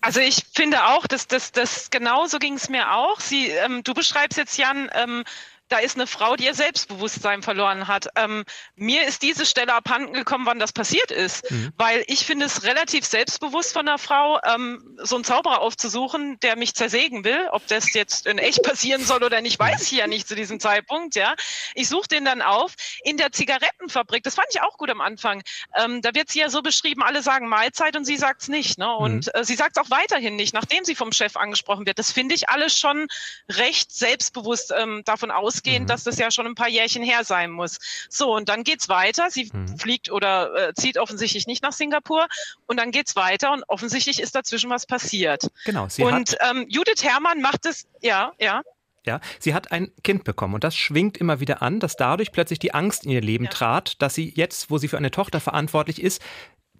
Also ich finde auch, dass das, genauso ging es mir auch. Sie, ähm, du beschreibst jetzt, Jan, ähm, da ist eine Frau, die ihr Selbstbewusstsein verloren hat. Ähm, mir ist diese Stelle abhanden gekommen, wann das passiert ist, weil ich finde es relativ selbstbewusst von einer Frau, ähm, so einen Zauberer aufzusuchen, der mich zersägen will. Ob das jetzt in echt passieren soll oder nicht, weiß ich ja nicht zu diesem Zeitpunkt. Ja, ich suche den dann auf in der Zigarettenfabrik. Das fand ich auch gut am Anfang. Ähm, da wird sie ja so beschrieben: Alle sagen Mahlzeit und sie sagt's nicht. Ne? Und äh, sie sagt es auch weiterhin nicht, nachdem sie vom Chef angesprochen wird. Das finde ich alles schon recht selbstbewusst ähm, davon ausgehen, ausgehen, mhm. dass das ja schon ein paar Jährchen her sein muss. So, und dann geht's weiter. Sie mhm. fliegt oder äh, zieht offensichtlich nicht nach Singapur und dann geht's weiter und offensichtlich ist dazwischen was passiert. Genau. Sie und ähm, Judith Herrmann macht es, ja, ja. Ja, sie hat ein Kind bekommen und das schwingt immer wieder an, dass dadurch plötzlich die Angst in ihr Leben ja. trat, dass sie jetzt, wo sie für eine Tochter verantwortlich ist,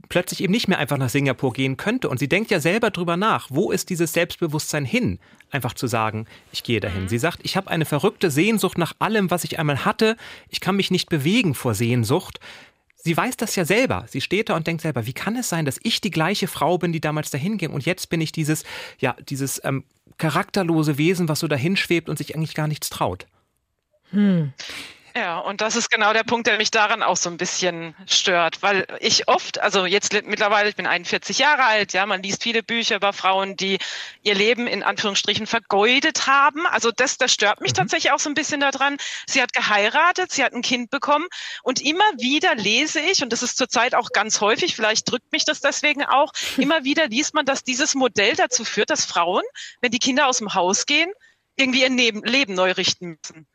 plötzlich eben nicht mehr einfach nach Singapur gehen könnte. Und sie denkt ja selber drüber nach, wo ist dieses Selbstbewusstsein hin, einfach zu sagen, ich gehe dahin. Mhm. Sie sagt, ich habe eine verrückte Sehnsucht nach allem, was ich einmal hatte. Ich kann mich nicht bewegen vor Sehnsucht. Sie weiß das ja selber. Sie steht da und denkt selber, wie kann es sein, dass ich die gleiche Frau bin, die damals dahin ging und jetzt bin ich dieses, ja, dieses ähm, charakterlose Wesen, was so dahin schwebt und sich eigentlich gar nichts traut. Hm. Ja, und das ist genau der Punkt, der mich daran auch so ein bisschen stört, weil ich oft, also jetzt mittlerweile, ich bin 41 Jahre alt, ja, man liest viele Bücher über Frauen, die ihr Leben in Anführungsstrichen vergeudet haben. Also das, das stört mich mhm. tatsächlich auch so ein bisschen daran. Sie hat geheiratet, sie hat ein Kind bekommen und immer wieder lese ich, und das ist zurzeit auch ganz häufig, vielleicht drückt mich das deswegen auch, immer wieder liest man, dass dieses Modell dazu führt, dass Frauen, wenn die Kinder aus dem Haus gehen, irgendwie ihr Leben neu richten müssen.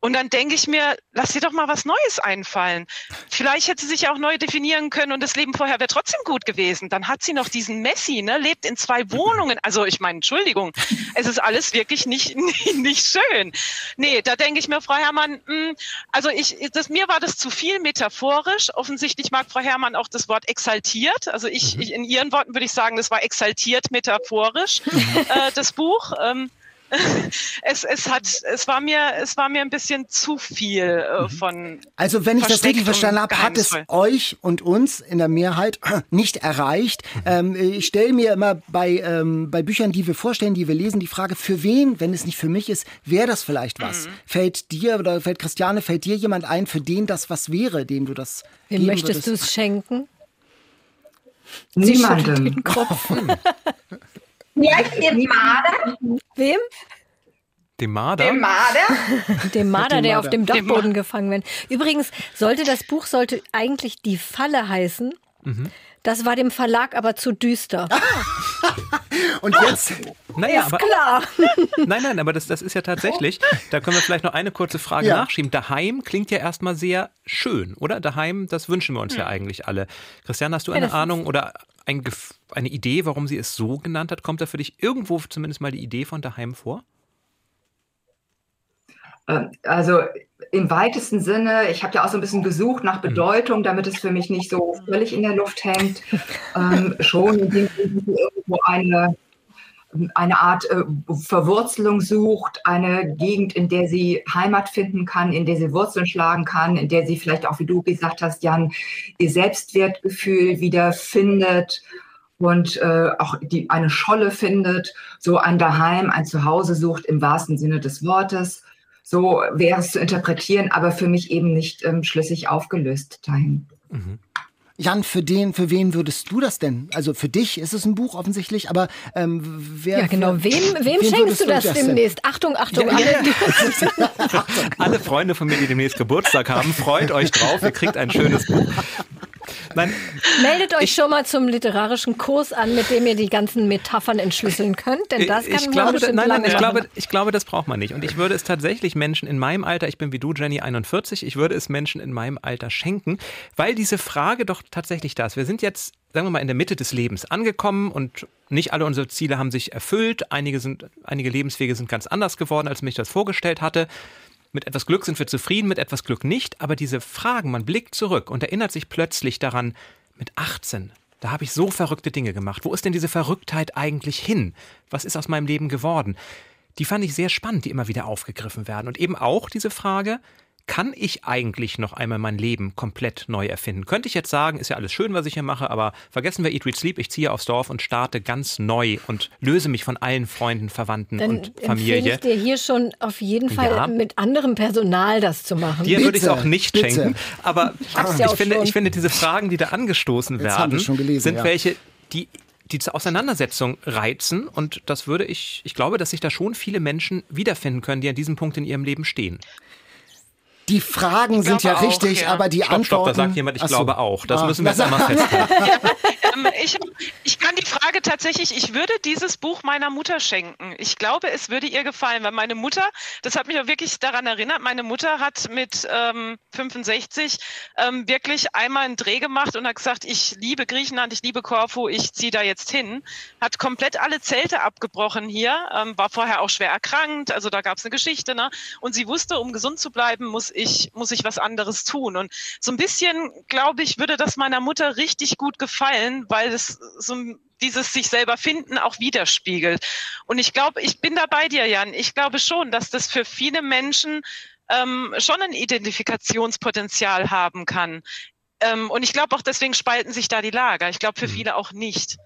Und dann denke ich mir, lass dir doch mal was Neues einfallen. Vielleicht hätte sie sich auch neu definieren können und das Leben vorher wäre trotzdem gut gewesen. Dann hat sie noch diesen Messi, ne, lebt in zwei Wohnungen. Also ich meine, Entschuldigung, es ist alles wirklich nicht, nicht schön. Nee, da denke ich mir, Frau Herrmann, mh, hm, also ich, das, mir war das zu viel metaphorisch. Offensichtlich mag Frau Herrmann auch das Wort exaltiert. Also ich, mhm. ich in ihren Worten würde ich sagen, das war exaltiert metaphorisch, äh, das Buch. Ähm, es, es hat, es war mir, es war mir ein bisschen zu viel äh, mhm. von. Also wenn ich das richtig verstanden habe, hat es euch und uns in der Mehrheit nicht erreicht. Mhm. Ähm, ich stelle mir immer bei, ähm, bei Büchern, die wir vorstellen, die wir lesen, die Frage, für wen, wenn es nicht für mich ist, wäre das vielleicht was? Mhm. Fällt dir oder fällt Christiane, fällt dir jemand ein, für den das was wäre, dem du das Wem möchtest du es schenken? Niemandem. Den. Vielleicht dem Marder. Wem? Dem Marder? Dem Marder? dem Marder, der auf dem Dachboden gefangen wird. Übrigens, sollte das Buch sollte eigentlich die Falle heißen. Mhm. Das war dem Verlag aber zu düster. Und jetzt? Naja, ist aber, klar. Nein, nein, aber das, das ist ja tatsächlich, da können wir vielleicht noch eine kurze Frage ja. nachschieben. Daheim klingt ja erstmal sehr schön, oder? Daheim, das wünschen wir uns ja, ja eigentlich alle. Christian, hast du eine ja, Ahnung oder ein, eine Idee, warum sie es so genannt hat? Kommt da für dich irgendwo zumindest mal die Idee von daheim vor? Ähm, also im weitesten Sinne, ich habe ja auch so ein bisschen gesucht nach mhm. Bedeutung, damit es für mich nicht so völlig in der Luft hängt. Ähm, schon irgendwo eine, eine Art äh, Verwurzelung sucht, eine Gegend, in der sie Heimat finden kann, in der sie Wurzeln schlagen kann, in der sie vielleicht auch, wie du gesagt hast, Jan, ihr Selbstwertgefühl wieder findet und äh, auch die, eine Scholle findet, so ein Daheim, ein Zuhause sucht im wahrsten Sinne des Wortes. So wäre es zu interpretieren, aber für mich eben nicht ähm, schlüssig aufgelöst dahin. Mhm. Jan, für den, für wen würdest du das denn? Also für dich ist es ein Buch offensichtlich, aber ähm, wer? Ja, genau. Wem, wem, wem schenkst du das, das demnächst? Achtung, Achtung, ja, alle. alle Freunde von mir, die demnächst Geburtstag haben, freut euch drauf. Ihr kriegt ein schönes Buch. Nein, Meldet euch ich, schon mal zum literarischen Kurs an, mit dem ihr die ganzen Metaphern entschlüsseln könnt, denn das kann ich man glaube, bestimmt nein, nein, ich glaube, ich glaube, das braucht man nicht. Und ich würde es tatsächlich Menschen in meinem Alter, ich bin wie du, Jenny, 41, ich würde es Menschen in meinem Alter schenken, weil diese Frage doch tatsächlich da ist. Wir sind jetzt, sagen wir mal, in der Mitte des Lebens angekommen und nicht alle unsere Ziele haben sich erfüllt. Einige, sind, einige Lebenswege sind ganz anders geworden, als ich das vorgestellt hatte. Mit etwas Glück sind wir zufrieden, mit etwas Glück nicht, aber diese Fragen, man blickt zurück und erinnert sich plötzlich daran, mit 18, da habe ich so verrückte Dinge gemacht. Wo ist denn diese Verrücktheit eigentlich hin? Was ist aus meinem Leben geworden? Die fand ich sehr spannend, die immer wieder aufgegriffen werden. Und eben auch diese Frage, kann ich eigentlich noch einmal mein Leben komplett neu erfinden? Könnte ich jetzt sagen, ist ja alles schön, was ich hier mache, aber vergessen wir Eat, Read, Sleep, ich ziehe aufs Dorf und starte ganz neu und löse mich von allen Freunden, Verwandten Dann und Familie. ich dir hier schon auf jeden Fall ja. mit anderem Personal das zu machen. Dir würde ich es auch nicht bitte. schenken, aber ich, ich finde, ich finde, diese Fragen, die da angestoßen werden, gelesen, sind ja. welche, die die zur Auseinandersetzung reizen. Und das würde ich, ich glaube, dass sich da schon viele Menschen wiederfinden können, die an diesem Punkt in ihrem Leben stehen. Die Fragen sind ja auch, richtig, ja. aber die Stopp, Antworten. stopp, da sagt jemand, ich Ach so. glaube auch. Das Ah, müssen wir das- jetzt einmal festhalten. Ähm, ich, ich kann die Frage tatsächlich, ich würde dieses Buch meiner Mutter schenken. Ich glaube, es würde ihr gefallen, weil meine Mutter, das hat mich auch wirklich daran erinnert, meine Mutter hat mit ähm, 65 ähm, wirklich einmal einen Dreh gemacht und hat gesagt, ich liebe Griechenland, ich liebe Korfu, ich ziehe da jetzt hin. Hat komplett alle Zelte abgebrochen hier, ähm, war vorher auch schwer erkrankt, also da gab es eine Geschichte. Ne? Und sie wusste, um gesund zu bleiben, muss ich, muss ich was anderes tun. Und so ein bisschen, glaube ich, würde das meiner Mutter richtig gut gefallen, weil es so dieses sich selber finden auch widerspiegelt. Und ich glaube, ich bin da bei dir, Jan. Ich glaube schon, dass das für viele Menschen ähm, schon ein Identifikationspotenzial haben kann. Ähm, und ich glaube auch deswegen spalten sich da die Lager. Ich glaube für viele auch nicht.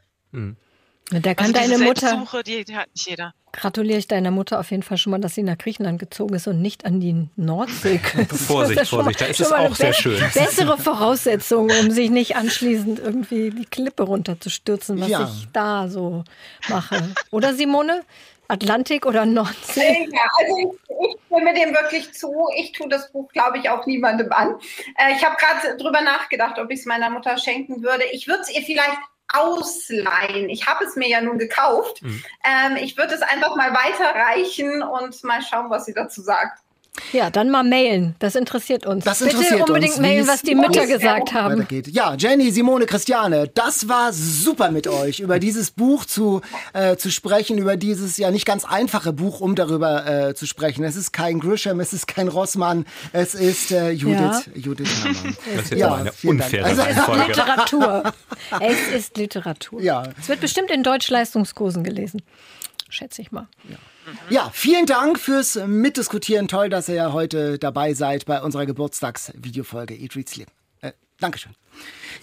Da kann Also deine Mutter, die, die hat nicht jeder. Gratuliere ich deiner Mutter auf jeden Fall schon mal, dass sie nach Griechenland gezogen ist und nicht an die Nordsee. Vorsicht, Das ist schon mal- Vorsicht, da ist es auch sehr schön. Bessere Voraussetzung, um sich nicht anschließend irgendwie die Klippe runterzustürzen, was Ja. ich da so mache. Oder Simone? Atlantik oder Nordsee? Ja, also ich, ich stimme dem wirklich zu. Ich tue das Buch, glaube ich, auch niemandem an. Äh, ich habe gerade drüber nachgedacht, ob ich es meiner Mutter schenken würde. Ich würde es ihr vielleicht ausleihen. Ich habe es mir ja nun gekauft. Mhm. Ähm, ich würde es einfach mal weiterreichen und mal schauen, was sie dazu sagt. Ja, dann mal mailen. Das interessiert uns. Das Bitte interessiert unbedingt uns, mailen, was die Mütter gesagt haben. weitergeht. Ja, Jenny, Simone, Christiane, das war super mit euch, über dieses Buch zu, äh, zu sprechen, über dieses ja nicht ganz einfache Buch, um darüber äh, zu sprechen. Es ist kein Grisham, es ist kein Rossmann, es ist äh, Judith, Judith Herrmann. Das ist jetzt Ja, eine unfaire Also- Reihenfolge. Literatur. Es ist Literatur. Ja. Es wird bestimmt in Deutschleistungskursen gelesen. Schätze ich mal. Ja, vielen Dank fürs Mitdiskutieren. Toll, dass ihr ja heute dabei seid bei unserer Geburtstagsvideofolge Eat, Read, Sleep. Äh, Dankeschön.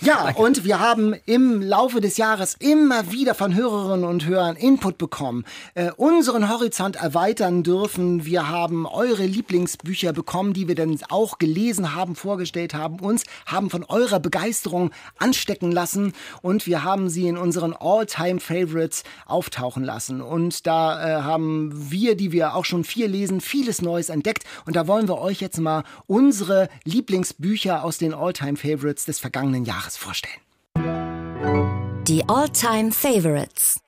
Ja, und wir haben im Laufe des Jahres immer wieder von Hörerinnen und Hörern Input bekommen, äh, unseren Horizont erweitern dürfen. Wir haben eure Lieblingsbücher bekommen, die wir dann auch gelesen haben, vorgestellt haben, uns haben von eurer Begeisterung anstecken lassen und wir haben sie in unseren All-Time-Favorites auftauchen lassen. Und da äh, haben wir, die wir auch schon viel lesen, vieles Neues entdeckt. Und da wollen wir euch jetzt mal unsere Lieblingsbücher aus den All-Time-Favorites des vergangenen Jahres vorstellen. Die All-Time Favorites.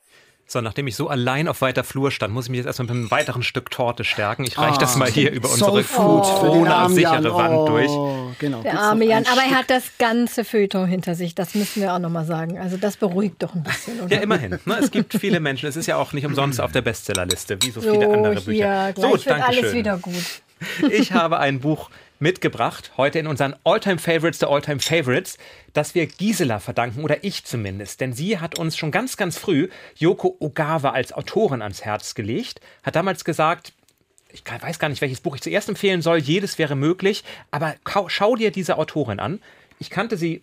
So, nachdem ich so allein auf weiter Flur stand, muss ich mich jetzt erstmal mit einem weiteren Stück Torte stärken. Ich reiche das mal hier über unsere armen Jan. Corona-sichere Wand durch. Oh, Genau. Der arme Jan, aber er hat das ganze Feuilleton hinter sich. Das müssen wir auch nochmal sagen. Also das beruhigt doch ein bisschen, oder? Ja, immerhin. Ne? Es gibt viele Menschen. Es ist ja auch nicht umsonst auf der Bestsellerliste, wie so, so, viele andere Bücher. hier, gleich so, wird danke alles schön. wieder gut. Ich habe ein Buch mitgebracht, heute in unseren Alltime Favorites der Alltime Favorites, das wir Gisela verdanken, oder ich zumindest. Denn sie hat uns schon ganz, ganz früh Yoko Ogawa als Autorin ans Herz gelegt, hat damals gesagt, ich weiß gar nicht, welches Buch ich zuerst empfehlen soll, jedes wäre möglich, aber schau dir diese Autorin an. Ich kannte sie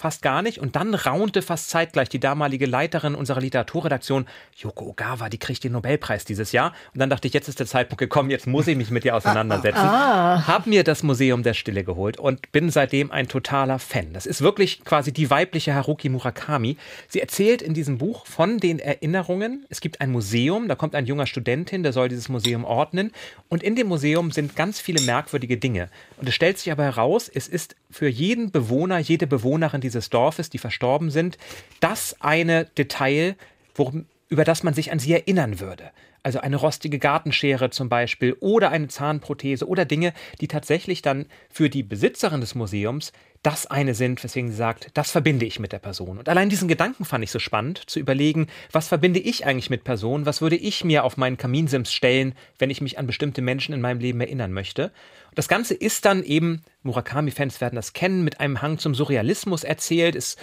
fast gar nicht und dann raunte fast zeitgleich die damalige Leiterin unserer Literaturredaktion, Yoko Ogawa, die kriegt den Nobelpreis dieses Jahr. Und dann dachte ich, jetzt ist der Zeitpunkt gekommen, jetzt muss ich mich mit ihr auseinandersetzen. Hab mir das Museum der Stille geholt und bin seitdem ein totaler Fan. Das ist wirklich quasi die weibliche Haruki Murakami. Sie erzählt in diesem Buch von den Erinnerungen. Es gibt ein Museum, da kommt ein junger Student hin, der soll dieses Museum ordnen. Und in dem Museum sind ganz viele merkwürdige Dinge. Und es stellt sich aber heraus, es ist für jeden Bewohner, jede Bewohnerin dieses Dorfes, die verstorben sind, das eine Detail, worum, über das man sich an sie erinnern würde. Also eine rostige Gartenschere zum Beispiel oder eine Zahnprothese oder Dinge, die tatsächlich dann für die Besitzerin des Museums das eine sind, weswegen sie sagt, das verbinde ich mit der Person. Und allein diesen Gedanken fand ich so spannend, zu überlegen, was verbinde ich eigentlich mit Personen, was würde ich mir auf meinen Kaminsims stellen, wenn ich mich an bestimmte Menschen in meinem Leben erinnern möchte. Das Ganze ist dann eben, Murakami-Fans werden das kennen, mit einem Hang zum Surrealismus erzählt. Es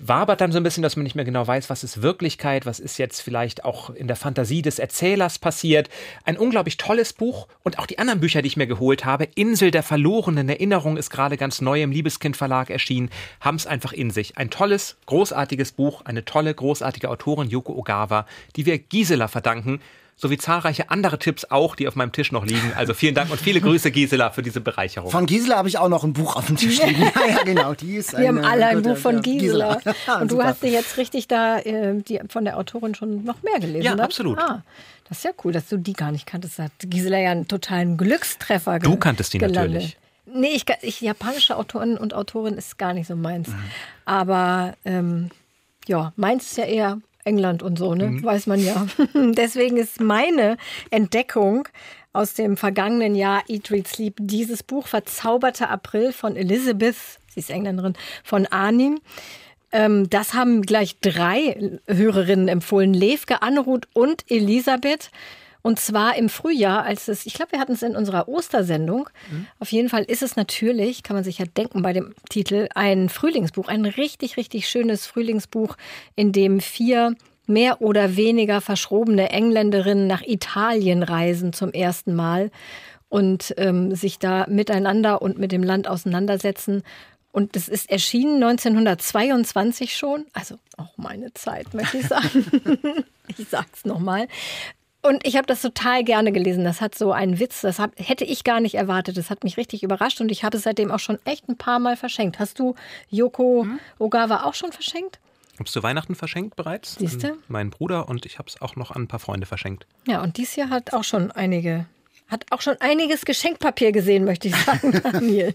wabert dann so ein bisschen, dass man nicht mehr genau weiß, was ist Wirklichkeit, was ist jetzt vielleicht auch in der Fantasie des Erzählers passiert. Ein unglaublich tolles Buch und auch die anderen Bücher, die ich mir geholt habe, Insel der verlorenen Erinnerung ist gerade ganz neu im Liebeskind Verlag erschienen, haben es einfach in sich. Ein tolles, großartiges Buch, eine tolle, großartige Autorin Yoko Ogawa, die wir Gisela verdanken, sowie zahlreiche andere Tipps auch, die auf meinem Tisch noch liegen. Also vielen Dank und viele Grüße Gisela für diese Bereicherung. Von Gisela habe ich auch noch ein Buch auf dem Tisch liegen. ja, ja, genau. Die ist Wir haben eine alle ein gute- Buch von ja, Gisela. Und du hast dir jetzt richtig da äh, die, von der Autorin schon noch mehr gelesen, Ja, oder? absolut. Ah, das ist ja cool, dass du die gar nicht kanntest. Da hat Gisela ja einen totalen Glückstreffer Du kanntest die gelandet. natürlich. Nee, ich, ich, japanische Autoren und Autorin ist gar nicht so meins. Mhm. Aber ähm, ja, meins ist ja eher England und so, ne? Mhm. Weiß man ja. Deswegen ist meine Entdeckung aus dem vergangenen Jahr Eat, Read, Sleep dieses Buch Verzauberter April von Elizabeth, sie ist Engländerin, von Arnim. Ähm, das haben gleich drei Hörerinnen empfohlen, Levke, Anruth und Elisabeth. Und zwar im Frühjahr, als es, ich glaube, wir hatten es in unserer Ostersendung. Mhm. Auf jeden Fall ist es natürlich, kann man sich ja denken bei dem Titel, ein Frühlingsbuch, ein richtig, richtig schönes Frühlingsbuch, in dem vier mehr oder weniger verschrobene Engländerinnen nach Italien reisen zum ersten Mal und ähm, sich da miteinander und mit dem Land auseinandersetzen. Und das ist erschienen 1922 schon, also auch meine Zeit, möchte ich sagen. ich sag's nochmal. Und ich habe das total gerne gelesen. Das hat so einen Witz, das hab, hätte ich gar nicht erwartet. Das hat mich richtig überrascht und ich habe es seitdem auch schon echt ein paar Mal verschenkt. Hast du Yoko hm? Ogawa auch schon verschenkt? es zu Weihnachten verschenkt bereits. Siehste? Mein Bruder und ich habe es auch noch an ein paar Freunde verschenkt. Ja, und dies Jahr hat auch schon einige hat auch schon einiges Geschenkpapier gesehen, möchte ich sagen, Daniel.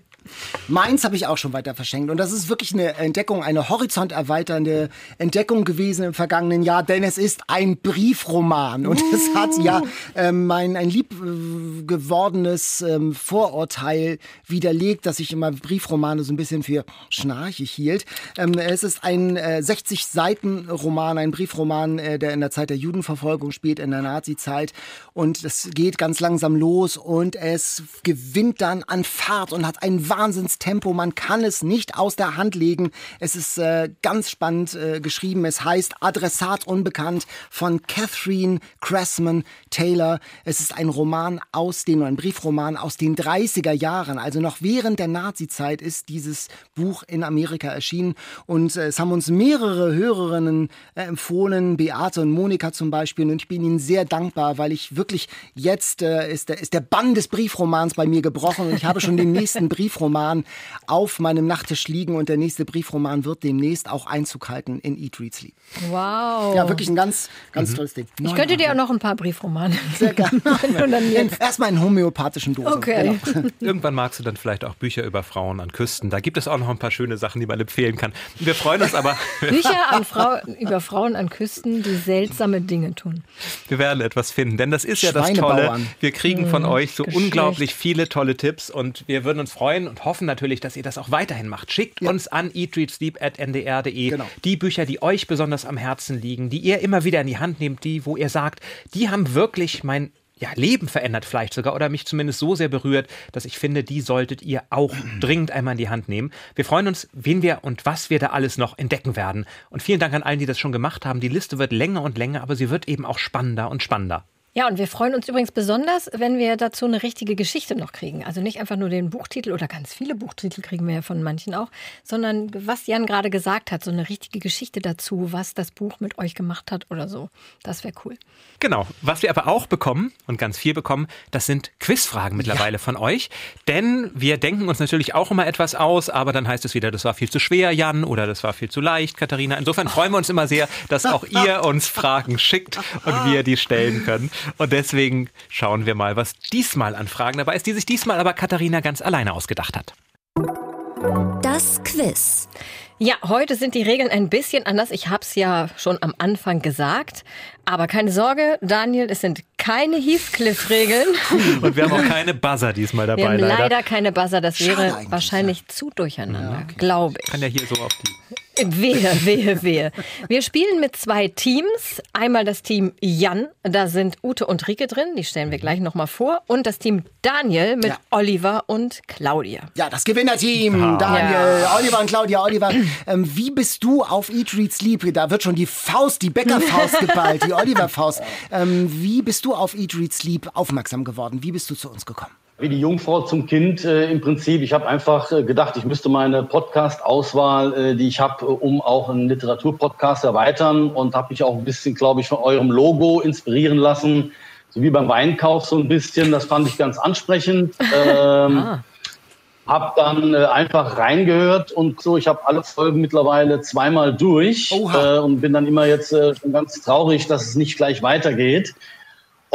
Meins habe ich auch schon weiter verschenkt. Und das ist wirklich eine Entdeckung, eine horizonterweiternde Entdeckung gewesen im vergangenen Jahr, denn es ist ein Briefroman. Und es uh. hat ja ähm, mein ein lieb äh, gewordenes ähm, Vorurteil widerlegt, dass ich immer Briefromane so ein bisschen für schnarchig hielt. Ähm, es ist ein äh, 60-Seiten-Roman, ein Briefroman, äh, der in der Zeit der Judenverfolgung spielt, in der Nazi-Zeit. Und es geht ganz langsam los und es gewinnt dann an Fahrt und hat ein Wahnsinnstempo. Man kann es nicht aus der Hand legen. Es ist äh, ganz spannend äh, geschrieben. Es heißt Adressat unbekannt von Catherine Cressman Taylor. Es ist ein Roman aus den, ein Briefroman aus den 30er Jahren. Also noch während der Nazi-Zeit ist dieses Buch in Amerika erschienen und äh, es haben uns mehrere Hörerinnen äh, empfohlen, Beate und Monika zum Beispiel. Und ich bin ihnen sehr dankbar, weil ich wirklich jetzt äh, ist der ist der Bann des Briefromans bei mir gebrochen und ich habe schon den nächsten Briefroman auf meinem Nachttisch liegen und der nächste Briefroman wird demnächst auch Einzug halten in Eat, Read, Sleep. Wow. Ja, wirklich ein ganz, ganz mhm. tolles Ding. Ich Neun könnte dir auch noch ein paar Briefromane. Sehr gerne. Erstmal in homöopathischen Dosen. Okay. Genau. Irgendwann magst du dann vielleicht auch Bücher über Frauen an Küsten. Da gibt es auch noch ein paar schöne Sachen, die man empfehlen kann. Wir freuen uns aber. Bücher an Frau, über Frauen an Küsten, die seltsame Dinge tun. Wir werden etwas finden, denn das ist ja das Tolle. Wir kriegen von mhm. euch so Geschichte. unglaublich viele tolle Tipps und wir würden uns freuen und hoffen natürlich, dass ihr das auch weiterhin macht. Schickt ja. uns an eatreadsleep.ndr.de genau. die Bücher, die euch besonders am Herzen liegen, die ihr immer wieder in die Hand nehmt, die, wo ihr sagt, die haben wirklich mein ja, Leben verändert vielleicht sogar oder mich zumindest so sehr berührt, dass ich finde, die solltet ihr auch dringend einmal in die Hand nehmen. Wir freuen uns, wen wir und was wir da alles noch entdecken werden. Und vielen Dank an allen, die das schon gemacht haben. Die Liste wird länger und länger, aber sie wird eben auch spannender und spannender. Ja, und wir freuen uns übrigens besonders, wenn wir dazu eine richtige Geschichte noch kriegen. Also nicht einfach nur den Buchtitel oder ganz viele Buchtitel kriegen wir ja von manchen auch, sondern was Jan gerade gesagt hat, so eine richtige Geschichte dazu, was das Buch mit euch gemacht hat oder so. Das wäre cool. Genau. Was wir aber auch bekommen und ganz viel bekommen, das sind Quizfragen mittlerweile ja. von euch. Denn wir denken uns natürlich auch immer etwas aus, aber dann heißt es wieder, das war viel zu schwer, Jan, oder das war viel zu leicht, Katharina. Insofern freuen wir uns immer sehr, dass auch ihr uns Fragen schickt und wir die stellen können. Und deswegen schauen wir mal, was diesmal an Fragen dabei ist, die sich diesmal aber Katharina ganz alleine ausgedacht hat. Das Quiz. Ja, heute sind die Regeln ein bisschen anders. Ich habe es ja schon am Anfang gesagt. Aber keine Sorge, Daniel, es sind keine Heathcliff-Regeln. Und wir haben auch keine Buzzer diesmal dabei. Wir haben leider, leider keine Buzzer. Das wäre wahrscheinlich ja. zu durcheinander, ja, okay. glaube ich. Ich kann ja hier so auf die Wehe, wehe, wehe. Wir spielen mit zwei Teams. Einmal das Team Jan, da sind Ute und Rike drin, die stellen wir gleich nochmal vor. Und das Team Daniel mit ja. Oliver und Claudia. Ja, das Gewinnerteam. Daniel, ja. Oliver und Claudia. Oliver, ähm, wie bist du auf Eat, Read, Sleep? Da wird schon die Faust, die Bäckerfaust geballt, die Oliver-Faust. Ähm, wie bist du auf Eat, Read, Sleep aufmerksam geworden? Wie bist du zu uns gekommen? Wie die Jungfrau zum Kind äh, im Prinzip. Ich habe einfach äh, gedacht, ich müsste meine Podcast-Auswahl, äh, die ich habe, um auch einen Literaturpodcast erweitern und habe mich auch ein bisschen, glaube ich, von eurem Logo inspirieren lassen, so wie beim Weinkauf so ein bisschen. Das fand ich ganz ansprechend. Ähm, ah. Hab dann äh, einfach reingehört und so. Ich habe alle Folgen mittlerweile zweimal durch äh, und bin dann immer jetzt äh, schon ganz traurig, dass es nicht gleich weitergeht.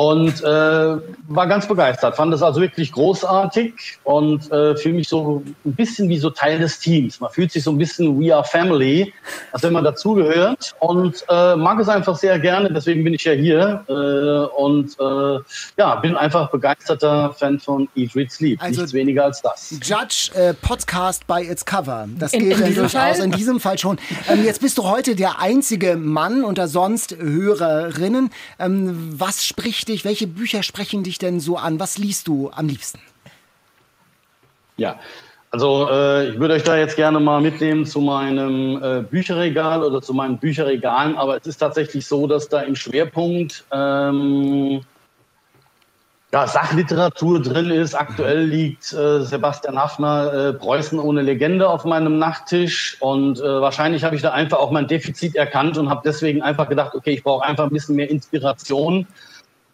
Und äh, war ganz begeistert, fand es also wirklich großartig und äh, fühle mich so ein bisschen wie so Teil des Teams. Man fühlt sich so ein bisschen We are Family, als wenn man dazugehört und äh, mag es einfach sehr gerne, deswegen bin ich ja hier äh, und äh, ja, bin einfach begeisterter Fan von Eat, Read, Sleep, also nichts weniger als das. Judge äh, Podcast by its Cover, das in, gilt in durchaus Fall? in diesem Fall schon. Ähm, jetzt bist du heute der einzige Mann unter sonst Hörerinnen. Ähm, was spricht dich, welche Bücher sprechen dich denn so an? Was liest du am liebsten? Ja, also äh, ich würde euch da jetzt gerne mal mitnehmen zu meinem äh, Bücherregal oder zu meinen Bücherregalen, aber es ist tatsächlich so, dass da im Schwerpunkt ähm, ja, Sachliteratur drin ist. Aktuell liegt äh, Sebastian Hafner äh, Preußen ohne Legende auf meinem Nachttisch und äh, wahrscheinlich habe ich da einfach auch mein Defizit erkannt und habe deswegen einfach gedacht, okay, ich brauche einfach ein bisschen mehr Inspiration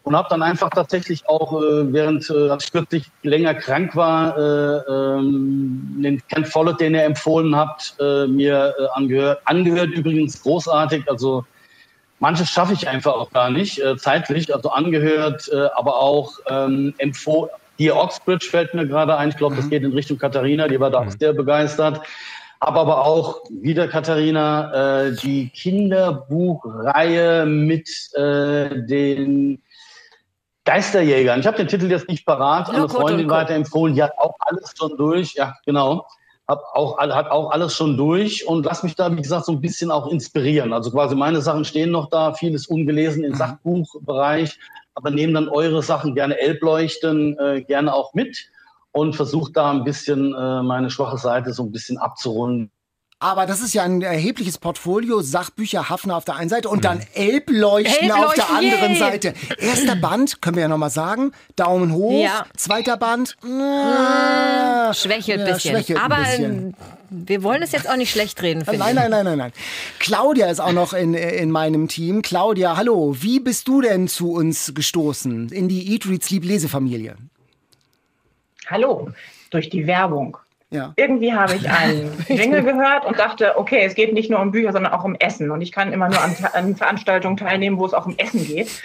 und habe dann einfach tatsächlich auch, äh, während äh, als ich kürzlich länger krank war, äh, ähm, den Ken Follett, den ihr empfohlen habt, äh, mir äh, angehört. Angehört übrigens großartig, also manches schaffe ich einfach auch gar nicht äh, zeitlich, also angehört, äh, aber auch ähm, empfohlen. Die Oxbridge fällt mir gerade ein, ich glaube, das mhm. geht in Richtung Katharina, die war da auch mhm. sehr begeistert. Habe aber auch wieder Katharina äh, die Kinderbuchreihe mit äh, den Geisterjägern. Ich habe den Titel jetzt nicht parat, eine Freundin weiterempfohlen, die hat auch alles schon durch. Ja, genau. Hab auch, hat auch alles schon durch und lass mich da, wie gesagt, so ein bisschen auch inspirieren. Also quasi meine Sachen stehen noch da, vieles ungelesen im mhm. Sachbuchbereich, aber nehmen dann eure Sachen gerne Elbleuchten, äh, gerne auch mit und versucht da ein bisschen äh, meine schwache Seite so ein bisschen abzurunden. Aber das ist ja ein erhebliches Portfolio. Sachbücher Hafner auf der einen Seite und dann Elbleuchten, Elbleuchten auf der anderen yeah. Seite. Erster Band, können wir ja nochmal sagen. Daumen hoch. Ja. Zweiter Band. Äh, schwächelt ein ja, bisschen. Schwächelt Aber ein bisschen. wir wollen es jetzt auch nicht schlecht reden. Nein, nein, nein, nein, nein. Claudia ist auch noch in, in meinem Team. Claudia, hallo. Wie bist du denn zu uns gestoßen? In die Eat, Read, Sleep Lesefamilie? Hallo. Durch die Werbung. Ja. Irgendwie habe ich einen Jingle gehört und dachte, okay, es geht nicht nur um Bücher, sondern auch um Essen. Und ich kann immer nur an, an Veranstaltungen teilnehmen, wo es auch um Essen geht.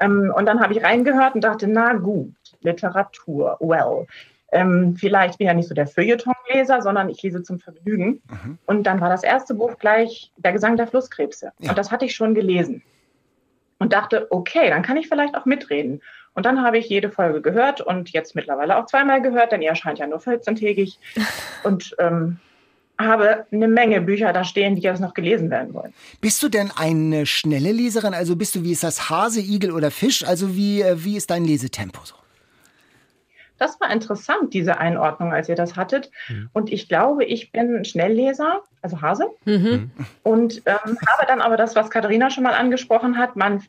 Ähm, und dann habe ich reingehört und dachte, na gut, Literatur, well. Ähm, vielleicht bin ich ja nicht so der Feuilleton-Leser, sondern ich lese zum Vergnügen. Mhm. Und dann war das erste Buch gleich Der Gesang der Flusskrebse. Ja. Und das hatte ich schon gelesen. Und dachte, okay, dann kann ich vielleicht auch mitreden. Und dann habe ich jede Folge gehört und jetzt mittlerweile auch zweimal gehört, denn ihr erscheint ja nur 14-tägig. Und ähm, habe eine Menge Bücher da stehen, die jetzt noch gelesen werden wollen. Bist du denn eine schnelle Leserin? Also bist du, wie ist das, Hase, Igel oder Fisch? Also wie, äh, wie ist dein Lesetempo so? Das war interessant, diese Einordnung, als ihr das hattet. Mhm. Und ich glaube, ich bin Schnellleser, also Hase. Mhm. Und ähm, habe dann aber das, was Katharina schon mal angesprochen hat, man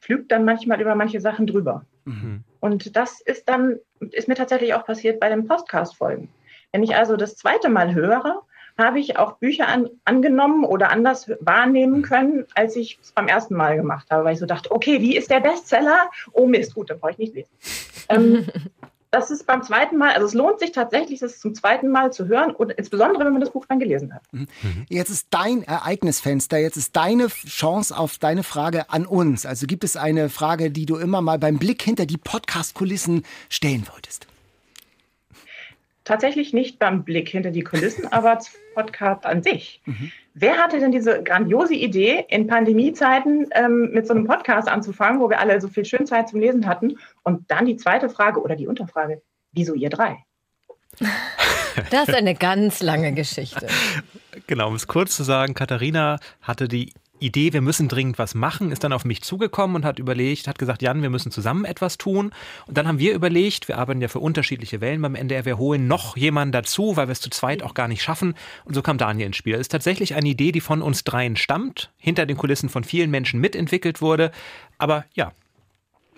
pflügt dann manchmal über manche Sachen drüber. Mhm. Und das ist dann, ist mir tatsächlich auch passiert bei den Podcast-Folgen. Wenn ich also das zweite Mal höre, habe ich auch Bücher an, angenommen oder anders wahrnehmen mhm. können, als ich es beim ersten Mal gemacht habe, weil ich so dachte, okay, wie ist der Bestseller? Oh Mist, gut, dann brauche ich nicht lesen. ähm, das ist beim zweiten Mal, also es lohnt sich tatsächlich, das zum zweiten Mal zu hören und insbesondere, wenn man das Buch dann gelesen hat. Mhm. Jetzt ist dein Ereignisfenster, jetzt ist deine Chance auf deine Frage an uns. Also gibt es eine Frage, die du immer mal beim Blick hinter die Podcast-Kulissen stellen wolltest? Tatsächlich nicht beim Blick hinter die Kulissen, aber zum Podcast an sich. Mhm. Wer hatte denn diese grandiose Idee, in Pandemiezeiten ähm, mit so einem Podcast anzufangen, wo wir alle so viel Schönzeit zum Lesen hatten? Und dann die zweite Frage oder die Unterfrage, wieso ihr drei? Das ist eine ganz lange Geschichte. Genau, um es kurz zu sagen, Katharina hatte die Idee, wir müssen dringend was machen, ist dann auf mich zugekommen und hat überlegt, hat gesagt, Jan, wir müssen zusammen etwas tun. Und dann haben wir überlegt, wir arbeiten ja für unterschiedliche Wellen beim NDR, wir holen noch jemanden dazu, weil wir es zu zweit auch gar nicht schaffen. Und so kam Daniel ins Spiel. Das ist tatsächlich eine Idee, die von uns dreien stammt, hinter den Kulissen von vielen Menschen mitentwickelt wurde. Aber ja,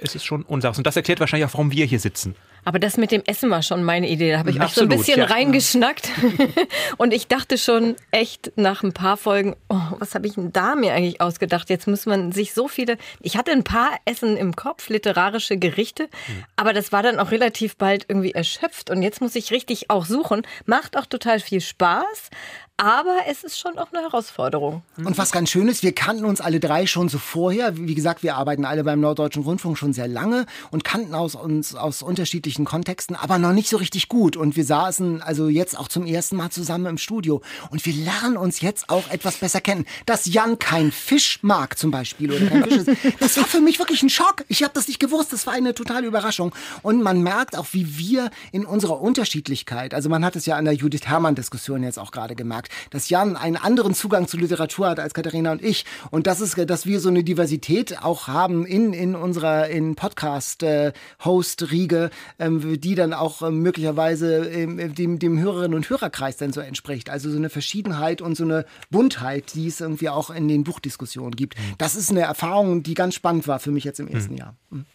es ist schon unser. Und das erklärt wahrscheinlich auch, warum wir hier sitzen. Aber das mit dem Essen war schon meine Idee. Da habe ich Absolut, auch so ein bisschen ja. reingeschnackt. und ich dachte schon echt nach ein paar Folgen, oh, was habe ich denn da mir eigentlich ausgedacht? Jetzt muss man sich so viele. Ich hatte ein paar Essen im Kopf, literarische Gerichte, mhm. aber das war dann auch relativ bald irgendwie erschöpft. Und jetzt muss ich richtig auch suchen. Macht auch total viel Spaß. Aber es ist schon auch eine Herausforderung. Und was ganz schön ist, wir kannten uns alle drei schon so vorher. Wie gesagt, wir arbeiten alle beim Norddeutschen Rundfunk schon sehr lange und kannten aus uns aus unterschiedlichen Kontexten, aber noch nicht so richtig gut. Und wir saßen also jetzt auch zum ersten Mal zusammen im Studio. Und wir lernen uns jetzt auch etwas besser kennen. Dass Jan kein Fisch mag zum Beispiel oder kein Fisch ist, das war für mich wirklich ein Schock. Ich habe das nicht gewusst. Das war eine totale Überraschung. Und man merkt auch, wie wir in unserer Unterschiedlichkeit, also man hat es ja an der Judith Herrmann-Diskussion jetzt auch gerade gemerkt, dass Jan einen anderen Zugang zu Literatur hat als Katharina und ich. Und das ist, dass wir so eine Diversität auch haben in, in unserer in Podcast-Host-Riege, ähm, die dann auch ähm, möglicherweise ähm, dem, dem Hörerinnen und Hörerkreis dann so entspricht. Also so eine Verschiedenheit und so eine Buntheit, die es irgendwie auch in den Buchdiskussionen gibt. Mhm. Das ist eine Erfahrung, die ganz spannend war für mich jetzt im ersten mhm. Jahr. Mhm.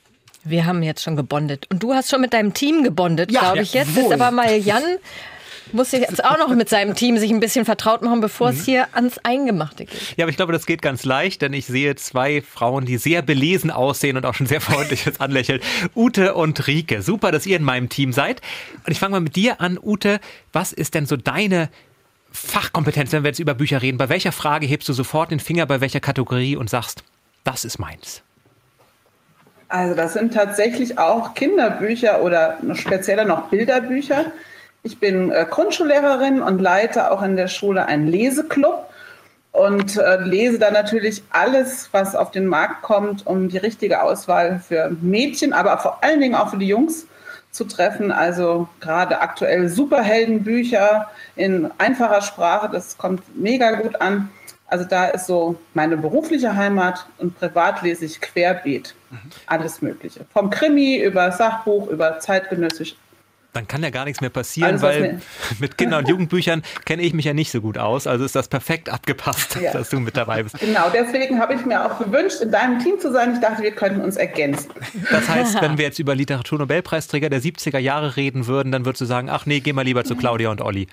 Wir haben jetzt schon gebondet. Und du hast schon mit deinem Team gebondet, ja, glaube ich. Jetzt wohl. ist aber mal Jan muss sich jetzt auch noch mit seinem Team sich ein bisschen vertraut machen, bevor mhm. es hier ans Eingemachte geht. Ja, aber ich glaube, das geht ganz leicht, denn ich sehe zwei Frauen, die sehr belesen aussehen und auch schon sehr freundlich jetzt anlächeln. Ute und Rike. Super, dass ihr in meinem Team seid. Und ich fange mal mit dir an, Ute. Was ist denn so deine Fachkompetenz, wenn wir jetzt über Bücher reden? Bei welcher Frage hebst du sofort den Finger, bei welcher Kategorie und sagst, das ist meins? Also das sind tatsächlich auch Kinderbücher oder spezieller noch Bilderbücher. Ich bin äh, Grundschullehrerin und leite auch in der Schule einen Leseklub und äh, lese da natürlich alles, was auf den Markt kommt, um die richtige Auswahl für Mädchen, aber vor allen Dingen auch für die Jungs zu treffen. Also gerade aktuell Superheldenbücher in einfacher Sprache, das kommt mega gut an. Also da ist so meine berufliche Heimat und privat lese ich querbeet. Mhm. Alles Mögliche. Vom Krimi über Sachbuch, über zeitgenössisch dann kann ja gar nichts mehr passieren, Alles, weil mit Kinder- und Jugendbüchern kenne ich mich ja nicht so gut aus. Also ist das perfekt abgepasst, ja. dass du mit dabei bist. Genau, deswegen habe ich mir auch gewünscht, in deinem Team zu sein. Ich dachte, wir könnten uns ergänzen. Das heißt, wenn wir jetzt über Literaturnobelpreisträger der 70er Jahre reden würden, dann würdest du sagen, ach nee, geh mal lieber zu Claudia und Olli.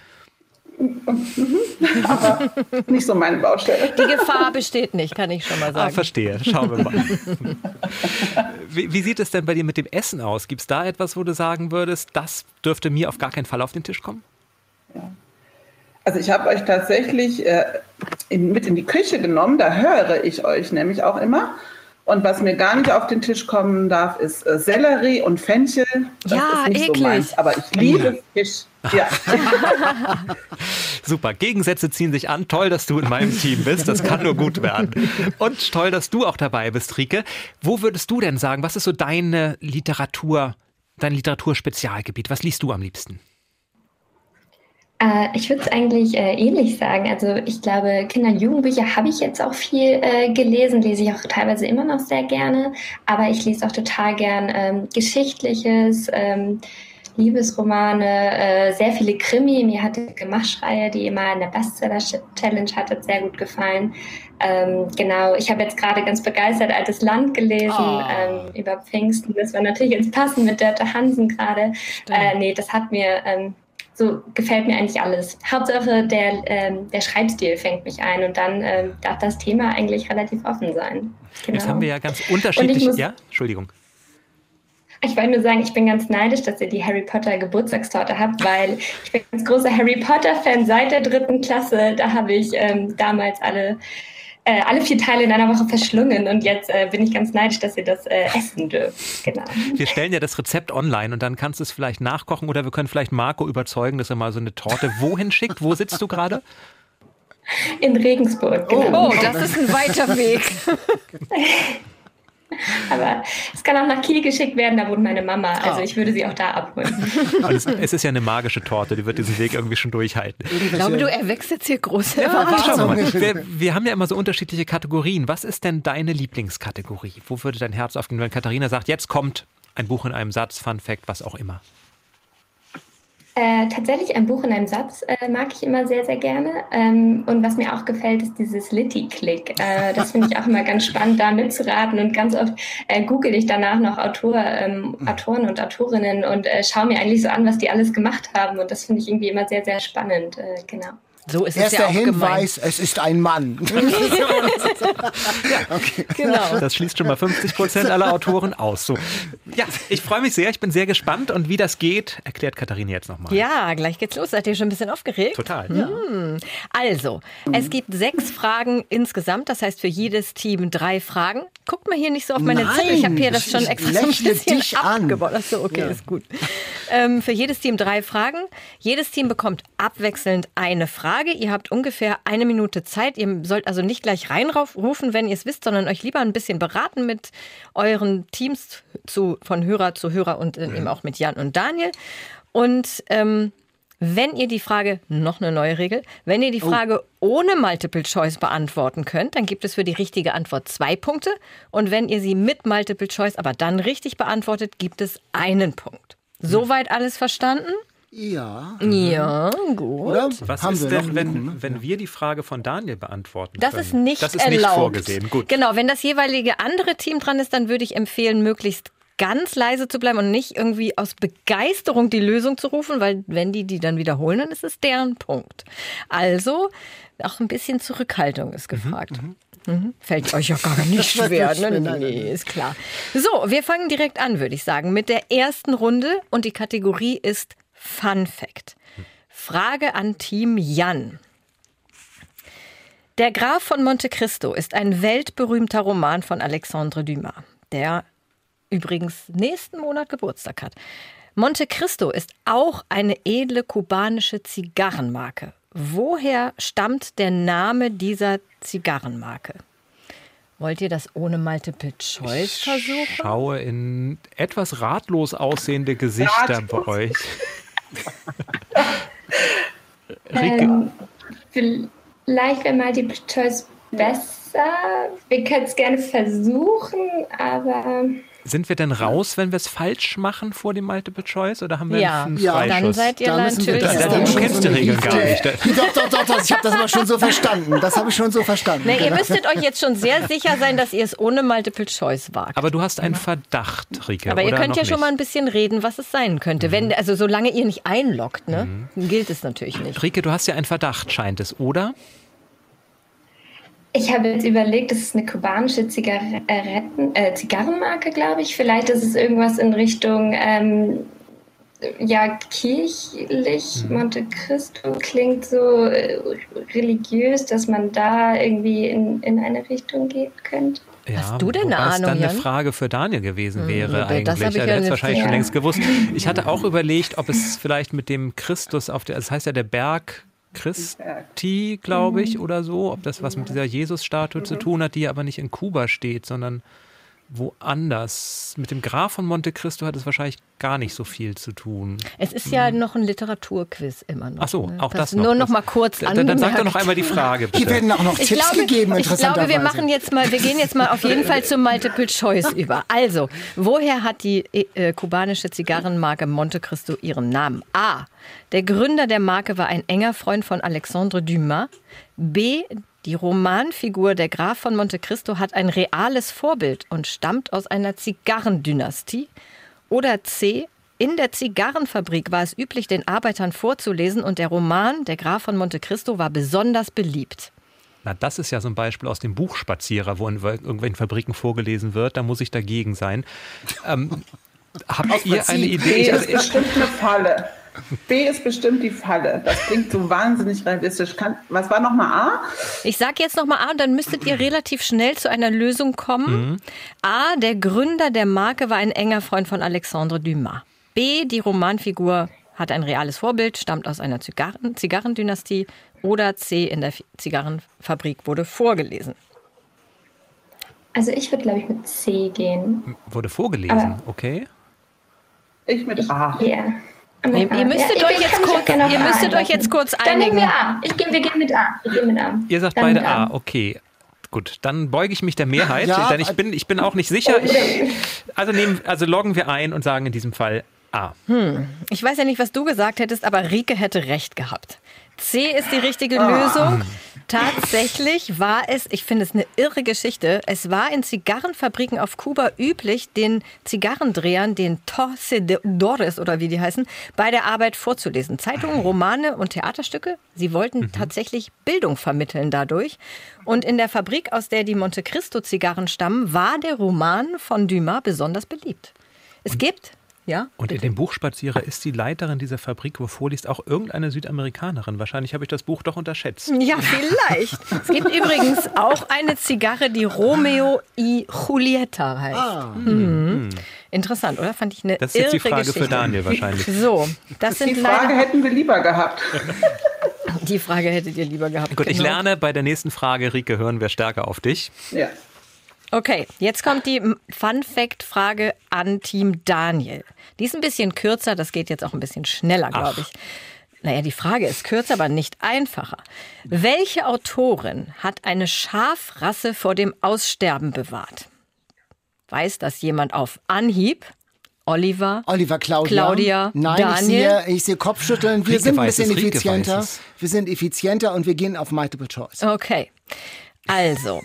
Aber nicht so meine Baustelle. Die Gefahr besteht nicht, kann ich schon mal ah, sagen. Ah, verstehe. Schauen wir mal. Wie, wie, sieht es denn bei dir mit dem Essen aus? Gibt es da etwas, wo du sagen würdest, das dürfte mir auf gar keinen Fall auf den Tisch kommen? Ja. Also ich habe euch tatsächlich äh, in, mit in die Küche genommen, da höre ich euch nämlich auch immer. Und was mir gar nicht auf den Tisch kommen darf, ist äh, Sellerie und Fenchel. Das ja, eklig. So meins, aber ich liebe Fisch. Ja. Super. Gegensätze ziehen sich an. Toll, dass du in meinem Team bist. Das kann nur gut werden. Und toll, dass du auch dabei bist, Rike. Wo würdest du denn sagen, was ist so deine Literatur, dein Literaturspezialgebiet? Was liest du am liebsten? Äh, ich würde es eigentlich äh, ähnlich sagen. Also ich glaube, Kinder- und Jugendbücher habe ich jetzt auch viel äh, gelesen, lese ich auch teilweise immer noch sehr gerne. Aber ich lese auch total gern ähm, Geschichtliches, ähm, Liebesromane, äh, sehr viele Krimi. Mir hat die Gemachschreihe, die immer in der Bestseller-Challenge hatte, sehr gut gefallen. Ähm, genau, ich habe jetzt gerade ganz begeistert Altes Land gelesen oh. ähm, über Pfingsten. Das war natürlich jetzt passend mit Dörte Hansen gerade. Äh, nee, das hat mir ähm, so gefällt mir eigentlich alles. Hauptsache der, ähm, der Schreibstil fängt mich ein und dann ähm, darf das Thema eigentlich relativ offen sein. Genau. Jetzt haben wir ja ganz unterschiedlich. Ja, Entschuldigung. Ich wollte nur sagen, ich bin ganz neidisch, dass ihr die Harry Potter Geburtstagstorte habt, weil ich bin ganz großer Harry Potter Fan seit der dritten Klasse. Da habe ich ähm, damals alle äh, alle vier Teile in einer Woche verschlungen und jetzt äh, bin ich ganz neidisch, dass ihr das äh, essen dürft. Genau. Wir stellen ja das Rezept online und dann kannst du es vielleicht nachkochen oder wir können vielleicht Marco überzeugen, dass er mal so eine Torte wohin schickt. Wo sitzt du gerade? In Regensburg. Genau. Oh, das ist ein weiter Weg. Aber es kann auch nach Kiel geschickt werden, da wohnt meine Mama. Also ich würde sie auch da abholen. Es, es, ist ja eine magische Torte, die wird diesen Weg irgendwie schon durchhalten. Ich glaube, du erwächst jetzt hier große Erwartungen. Wir, wir, haben ja immer so unterschiedliche Kategorien. Was ist denn deine Lieblingskategorie? Wo würde dein Herz aufgehen, wenn Katharina sagt, jetzt kommt ein Buch in einem Satz, Fun Fact, was auch immer? Äh, tatsächlich ein Buch in einem Satz äh, mag ich immer sehr, sehr gerne. Ähm, und was mir auch gefällt, ist dieses Litty-Click. Äh, das finde ich auch immer ganz spannend, da mitzuraten. Und ganz oft äh, google ich danach noch Autor, ähm, Autoren und Autorinnen und äh, schaue mir eigentlich so an, was die alles gemacht haben. Und das finde ich irgendwie immer sehr, sehr spannend. Äh, genau. So ist Erster es ja auch Hinweis, gemeint. es ist ein Mann. ja, okay. Genau. Das schließt schon mal 50 Prozent aller Autoren aus. So. Ja, ich freue mich sehr, ich bin sehr gespannt und wie das geht, erklärt Katharina jetzt nochmal. Ja, gleich geht's los. Seid ihr schon ein bisschen aufgeregt? Total. Hm. Also, es gibt sechs Fragen insgesamt, das heißt für jedes Team drei Fragen. Guckt mal hier nicht so auf meine Nein, Zettel, ich habe hier das schon extra so ein bisschen dich an. abgebaut. Achso, okay, Ja. ist gut. Ähm, für jedes Team drei Fragen. Jedes Team bekommt abwechselnd eine Frage. Ihr habt ungefähr eine Minute Zeit. Ihr sollt also nicht gleich reinrufen, wenn ihr es wisst, sondern euch lieber ein bisschen beraten mit euren Teams zu, von Hörer zu Hörer und äh, eben auch mit Jan und Daniel. Und ähm, wenn ihr die Frage, noch eine neue Regel, wenn ihr die Frage ohne Multiple Choice beantworten könnt, dann gibt es für die richtige Antwort zwei Punkte. Und wenn ihr sie mit Multiple Choice aber dann richtig beantwortet, gibt es einen Punkt. Soweit alles verstanden? Ja. Ja, gut. Oder? Was Haben ist denn, wenn, Lücken, ne? wenn wir die Frage von Daniel beantworten Das können? ist nicht Das ist erlaubt. nicht vorgesehen. Gut. Genau, wenn das jeweilige andere Team dran ist, dann würde ich empfehlen, möglichst ganz leise zu bleiben und nicht irgendwie aus Begeisterung die Lösung zu rufen, weil wenn die die dann wiederholen, dann ist es deren Punkt. Also auch ein bisschen Zurückhaltung ist gefragt. Mhm. Fällt euch ja gar nicht schwer, nicht ne? schwer, Nee, nein, nee, ist klar. So, wir fangen direkt an, würde ich sagen, mit der ersten Runde und die Kategorie ist Fun Fact. Frage an Team Jan. Der Graf von Monte Cristo ist ein weltberühmter Roman von Alexandre Dumas, der übrigens nächsten Monat Geburtstag hat. Monte Cristo ist auch eine edle kubanische Zigarrenmarke. Woher stammt der Name dieser Zigarrenmarke? Wollt ihr das ohne Multiple Choice versuchen? Schaue in etwas ratlos aussehende Gesichter bei euch. Ähm, vielleicht wäre Multiple Choice besser. Wir können es gerne versuchen, aber sind wir denn raus, wenn wir es falsch machen vor dem Multiple Choice oder haben wir Ja, einen ja, Freischuss? dann seid ihr Da müssen wir- natürlich das ist Da- dann du kennst die eine Regeln gar nicht. Doch, doch, doch, doch, ich habe das aber schon so verstanden. Das habe ich schon so verstanden. Nee, ihr Genau. müsstet euch jetzt schon sehr sicher sein, dass ihr es ohne Multiple Choice wagt. Aber du hast einen Verdacht, Rike. Aber ihr oder könnt noch ja schon nicht? mal ein bisschen reden, was es sein könnte. Wenn, also solange ihr nicht einloggt, ne, gilt es natürlich nicht. Rike, du hast ja einen Verdacht, scheint es, oder? Ich habe jetzt überlegt, das ist eine kubanische Zigaretten, äh, Zigarrenmarke, glaube ich. Vielleicht ist es irgendwas in Richtung ähm, ja, kirchlich. Monte Cristo klingt so äh, religiös, dass man da irgendwie in, in eine Richtung gehen könnte. Ja, Hast du denn eine Ahnung, dann eine? Frage für Daniel gewesen Hm, wäre das eigentlich. hab ich Ja, ja der hätte es wahrscheinlich schon Ja. längst gewusst. Ich hatte auch überlegt, ob es vielleicht mit dem Christus auf der, das heißt ja der Berg Christi, glaube ich, oder so, ob das was mit dieser Jesus-Statue zu tun hat, die aber nicht in Kuba steht, sondern woanders. Mit dem Graf von Monte Cristo hat es wahrscheinlich gar nicht so viel zu tun. Es ist ja noch ein Literaturquiz immer noch. Ach so, ne? auch das noch. Nur noch mal kurz Dann, dann sag doch noch einmal die Frage, bitte. Hier werden auch noch Ich Tipps glaube, gegeben, ich glaube, wir machen jetzt mal, wir gehen jetzt mal auf jeden Fall zum Multiple Choice über. Also, woher hat die äh, kubanische Zigarrenmarke Monte Cristo ihren Namen? A. Der Gründer der Marke war ein enger Freund von Alexandre Dumas. B. Die Romanfigur der Graf von Monte Cristo hat ein reales Vorbild und stammt aus einer Zigarrendynastie. Oder C. In der Zigarrenfabrik war es üblich, den Arbeitern vorzulesen und der Roman Der Graf von Monte Cristo war besonders beliebt. Na, das ist ja so ein Beispiel aus dem Buch Spazierer, wo in irgendwelchen Fabriken vorgelesen wird. Da muss ich dagegen sein. Ähm, habt ihr eine Idee? ist Also, ich- bestimmt eine Falle. B ist bestimmt die Falle. Das klingt so wahnsinnig realistisch. Kann, was war nochmal A? Ich sage jetzt nochmal A und dann müsstet ihr relativ schnell zu einer Lösung kommen. A, der Gründer der Marke war ein enger Freund von Alexandre Dumas. B, die Romanfigur hat ein reales Vorbild, stammt aus einer Zigarren Zigarrendynastie. Oder C, in der Zigarrenfabrik wurde vorgelesen. Also ich würde, glaube ich, mit C gehen. wurde vorgelesen, Aber- okay. Ich mit A. Ja. Ihr, ihr müsstet Ja, euch ich jetzt kurz, auf ihr A müsstet euch jetzt kurz Dann nehmen einigen. wir A. Ich gehe, wir gehen mit A. Mit A. Ihr sagt Dann beide A, okay. Gut, dann beuge ich mich der Mehrheit, Ja, denn ich bin, ich bin auch nicht sicher. Oh, Ich, also, nehmen, also loggen wir ein und sagen in diesem Fall A. Ich weiß ja nicht, was du gesagt hättest, aber Rike hätte recht gehabt. C ist die richtige ah. Lösung. Tatsächlich war es, ich finde es eine irre Geschichte, es war in Zigarrenfabriken auf Kuba üblich, den Zigarrendrehern, den Torcedores oder wie die heißen, bei der Arbeit vorzulesen. Zeitungen, Romane und Theaterstücke. Sie wollten mhm. tatsächlich Bildung vermitteln dadurch. Und in der Fabrik, aus der die Monte Cristo Zigarren stammen, war der Roman von Dumas besonders beliebt. Es gibt ja, und bitte. in dem Buchspazierer ist die Leiterin dieser Fabrik, wo vorliest, auch irgendeine Südamerikanerin. Wahrscheinlich habe ich das Buch doch unterschätzt. Ja, vielleicht. es gibt übrigens auch eine Zigarre, die Romeo y Julieta heißt. Ah. Mhm. Interessant, oder? Fand ich eine Das ist jetzt die Frage Geschichte. für Daniel wahrscheinlich. So, das sind Die Frage leider hätten wir lieber gehabt. Die Frage hättet ihr lieber gehabt. Gut, genau. ich lerne bei der nächsten Frage, Rike, hören wir stärker auf dich. Ja. Okay, jetzt kommt die Fun Fact Frage an Team Daniel. Die ist ein bisschen kürzer, das geht jetzt auch ein bisschen schneller, glaube ich. Naja, die Frage ist kürzer, aber nicht einfacher. Welche Autorin hat eine Schafrasse vor dem Aussterben bewahrt? Weiß das jemand auf Anhieb? Oliver, Oliver Claudia, Claudia Nein, Daniel. Ich sehe, ich sehe Kopfschütteln. Wir Rieke sind ein bisschen es, effizienter. Wir sind effizienter und wir gehen auf Multiple Choice. Okay. Also,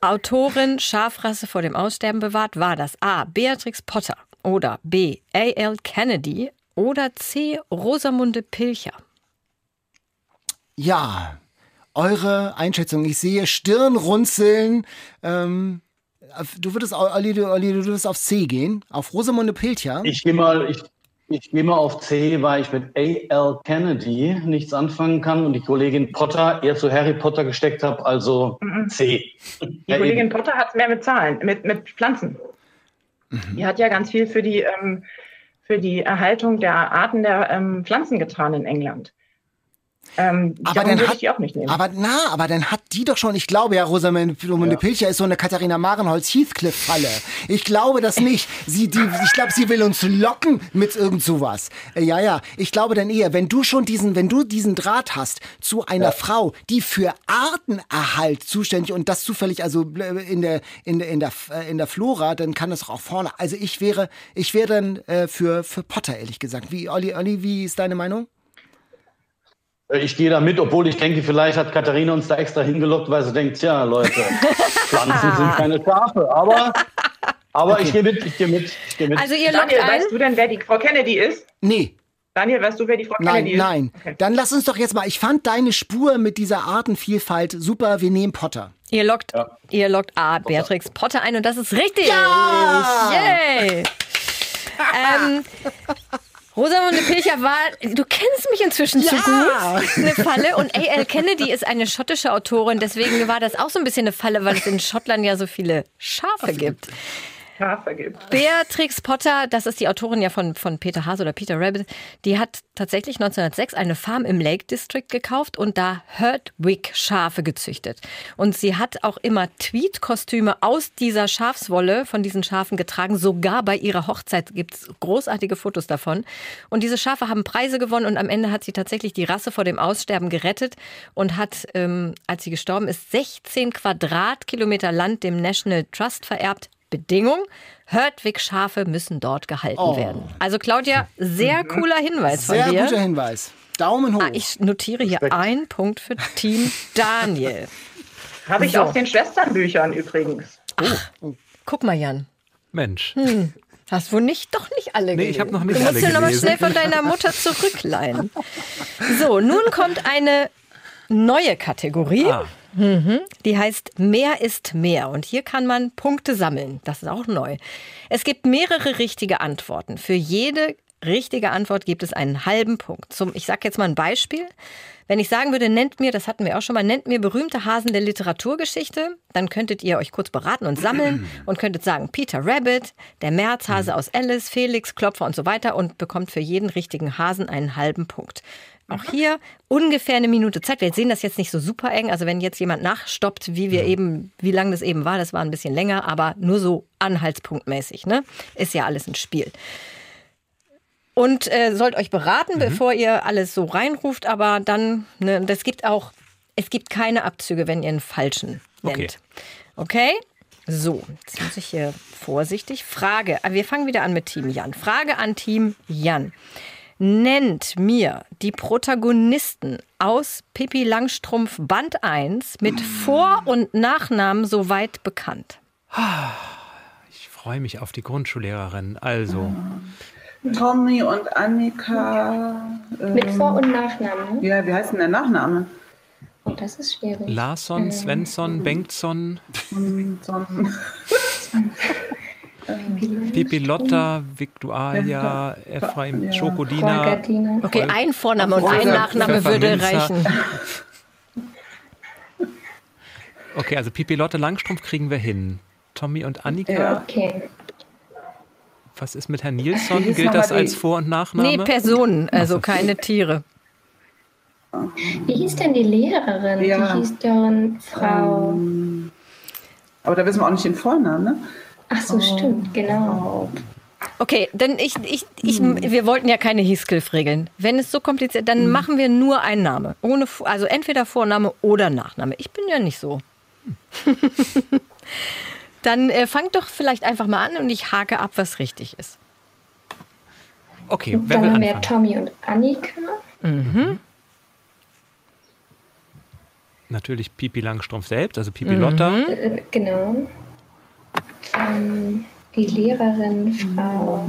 Autorin Schafrasse vor dem Aussterben bewahrt, war das A. Beatrix Potter oder B. A.L. Kennedy oder C. Rosamunde Pilcher? Ja, eure Einschätzung. Ich sehe Stirnrunzeln. Ähm, du würdest, Olli, du, Olli, du würdest auf C gehen, auf Rosamunde Pilcher. Ich gehe mal, ich, ich gehe mal auf C, weil ich mit A.L. Kennedy nichts anfangen kann und die Kollegin Potter eher zu Harry Potter gesteckt habe, also mhm. C. Die ja, Kollegin eben. Potter hat mehr mit Zahlen, mit, mit Pflanzen. Mhm. Die hat ja ganz viel für die, ähm, für die Erhaltung der Arten der ähm, Pflanzen getan in England. Ähm, aber dann hat, Aber na, aber dann hat die doch schon, ich glaube ja, Rosamunde ja. Pilcher ist so eine Katharina Marenholz Heathcliff Falle. Ich glaube das nicht. Sie, die, ich glaube, sie will uns locken mit irgend sowas. Äh, ja, ja. Ich glaube dann eher, wenn du schon diesen, wenn du diesen Draht hast zu einer ja. Frau, die für Artenerhalt zuständig und das zufällig also äh, in der, in der, in der, äh, in der Flora, dann kann das auch vorne. Also ich wäre, ich wäre dann äh, für, für Potter, ehrlich gesagt. Wie, Olli, Olli, wie ist deine Meinung? Ich gehe da mit, obwohl ich denke, vielleicht hat Katharina uns da extra hingelockt, weil sie denkt, tja, Leute, Pflanzen sind keine Schafe. Aber, aber okay. ich gehe mit, ich gehe mit, ich gehe mit. Also ihr Daniel, weißt du denn, wer die Frau Kennedy ist? Nee. Daniel, weißt du, wer die Frau nein, Kennedy ist? Nein, nein. Dann lass uns doch jetzt mal, ich fand deine Spur mit dieser Artenvielfalt super, wir nehmen Potter. Ihr lockt, ja. ihr lockt A, Beatrix Potter ein und das ist richtig. Ja! Yay! ähm, Rosamunde Pilcher war, du kennst mich inzwischen ja. zu gut, eine Falle. Und A.L. Kennedy ist eine schottische Autorin, deswegen war das auch so ein bisschen eine Falle, weil es in Schottland ja so viele Schafe gibt. Schafe. Beatrix Potter, das ist die Autorin ja von, von Peter Hase oder Peter Rabbit, die hat tatsächlich 1906 eine Farm im Lake District gekauft und da Herdwick-Schafe gezüchtet. Und sie hat auch immer Tweed-Kostüme aus dieser Schafswolle von diesen Schafen getragen. Sogar bei ihrer Hochzeit gibt es großartige Fotos davon. Und diese Schafe haben Preise gewonnen und am Ende hat sie tatsächlich die Rasse vor dem Aussterben gerettet und hat, ähm, als sie gestorben ist, 16 Quadratkilometer Land dem National Trust vererbt Bedingung, Herdwick-Schafe müssen dort gehalten oh. werden. Also Claudia, sehr mhm. cooler Hinweis sehr von dir. Sehr guter Hinweis. Daumen hoch. Ah, ich notiere hier einen Punkt für Team Daniel. Habe ich so. auf den Schwesternbüchern übrigens. Ach, guck mal, Jan. Mensch. Hm. Hast wohl nicht, doch nicht alle Nee, ich habe noch nicht du alle gelesen. Du musst nochmal schnell von deiner Mutter zurückleihen. So, nun kommt eine neue Kategorie. Ah. Mhm. Die heißt Mehr ist mehr. Und hier kann man Punkte sammeln. Das ist auch neu. Es gibt mehrere richtige Antworten. Für jede richtige Antwort gibt es einen halben Punkt. Zum, ich sage jetzt mal ein Beispiel. Wenn ich sagen würde, nennt mir, das hatten wir auch schon mal, nennt mir berühmte Hasen der Literaturgeschichte, dann könntet ihr euch kurz beraten und sammeln und könntet sagen Peter Rabbit, der Märzhase aus Alice, Felix, Klopfer und so weiter und bekommt für jeden richtigen Hasen einen halben Punkt. Auch hier ungefähr eine Minute Zeit. Wir sehen das jetzt nicht so super eng. Also wenn jetzt jemand nachstoppt, wie wir eben, wie lang das eben war, das war ein bisschen länger, aber nur so anhaltspunktmäßig. Ne? Ist ja alles ein Spiel. Und äh, sollt euch beraten, mhm. bevor ihr alles so reinruft, aber dann, ne, das gibt auch, es gibt keine Abzüge, wenn ihr einen falschen nennt. Okay? okay? So, jetzt muss ich hier vorsichtig. Frage, wir fangen wieder an mit Team Jan. Frage an Team Jan. Nennt mir die Protagonisten aus Pippi Langstrumpf Band 1 mit Vor- und Nachnamen soweit bekannt. Ich freue mich auf die Grundschullehrerin. Also. Tommy und Annika. Mit Vor- und Nachnamen? Ja, wie heißt denn der Nachname? Oh, das ist schwierig. Larsson, Ähm, Svensson, Bengtsson, Son- Pipi Lotta, Victualia, Ephraim, Schokodina. Okay, ein Vorname und ein Nachname würde reichen. Okay, also Pipi Lotte Langstrumpf kriegen wir hin. Tommy und Annika. Ja. Okay. Was ist mit Herrn Wie Nilsson? Gilt das als Vor- und Nachname? Nee, Personen, also keine Tiere. Wie hieß denn die Lehrerin? Ja. Die hieß dann Frau. Aber da wissen wir auch nicht den Vornamen, ne? Ach so, stimmt, genau. Okay, denn ich, ich, ich, wir wollten ja keine Heathcliff-Regeln. Wenn es so kompliziert, dann machen wir nur einen Name. Ohne, also entweder Vorname oder Nachname. Ich bin ja nicht so. dann äh, fangt doch vielleicht einfach mal an und ich hake ab, was richtig ist. Okay, wer Dann will haben wir anfangen? Tommy und Annika. Mhm. Natürlich Pipi Langstrumpf selbst, also Pipi Lotta. Äh, genau. Ähm, die Lehrerin, Frau.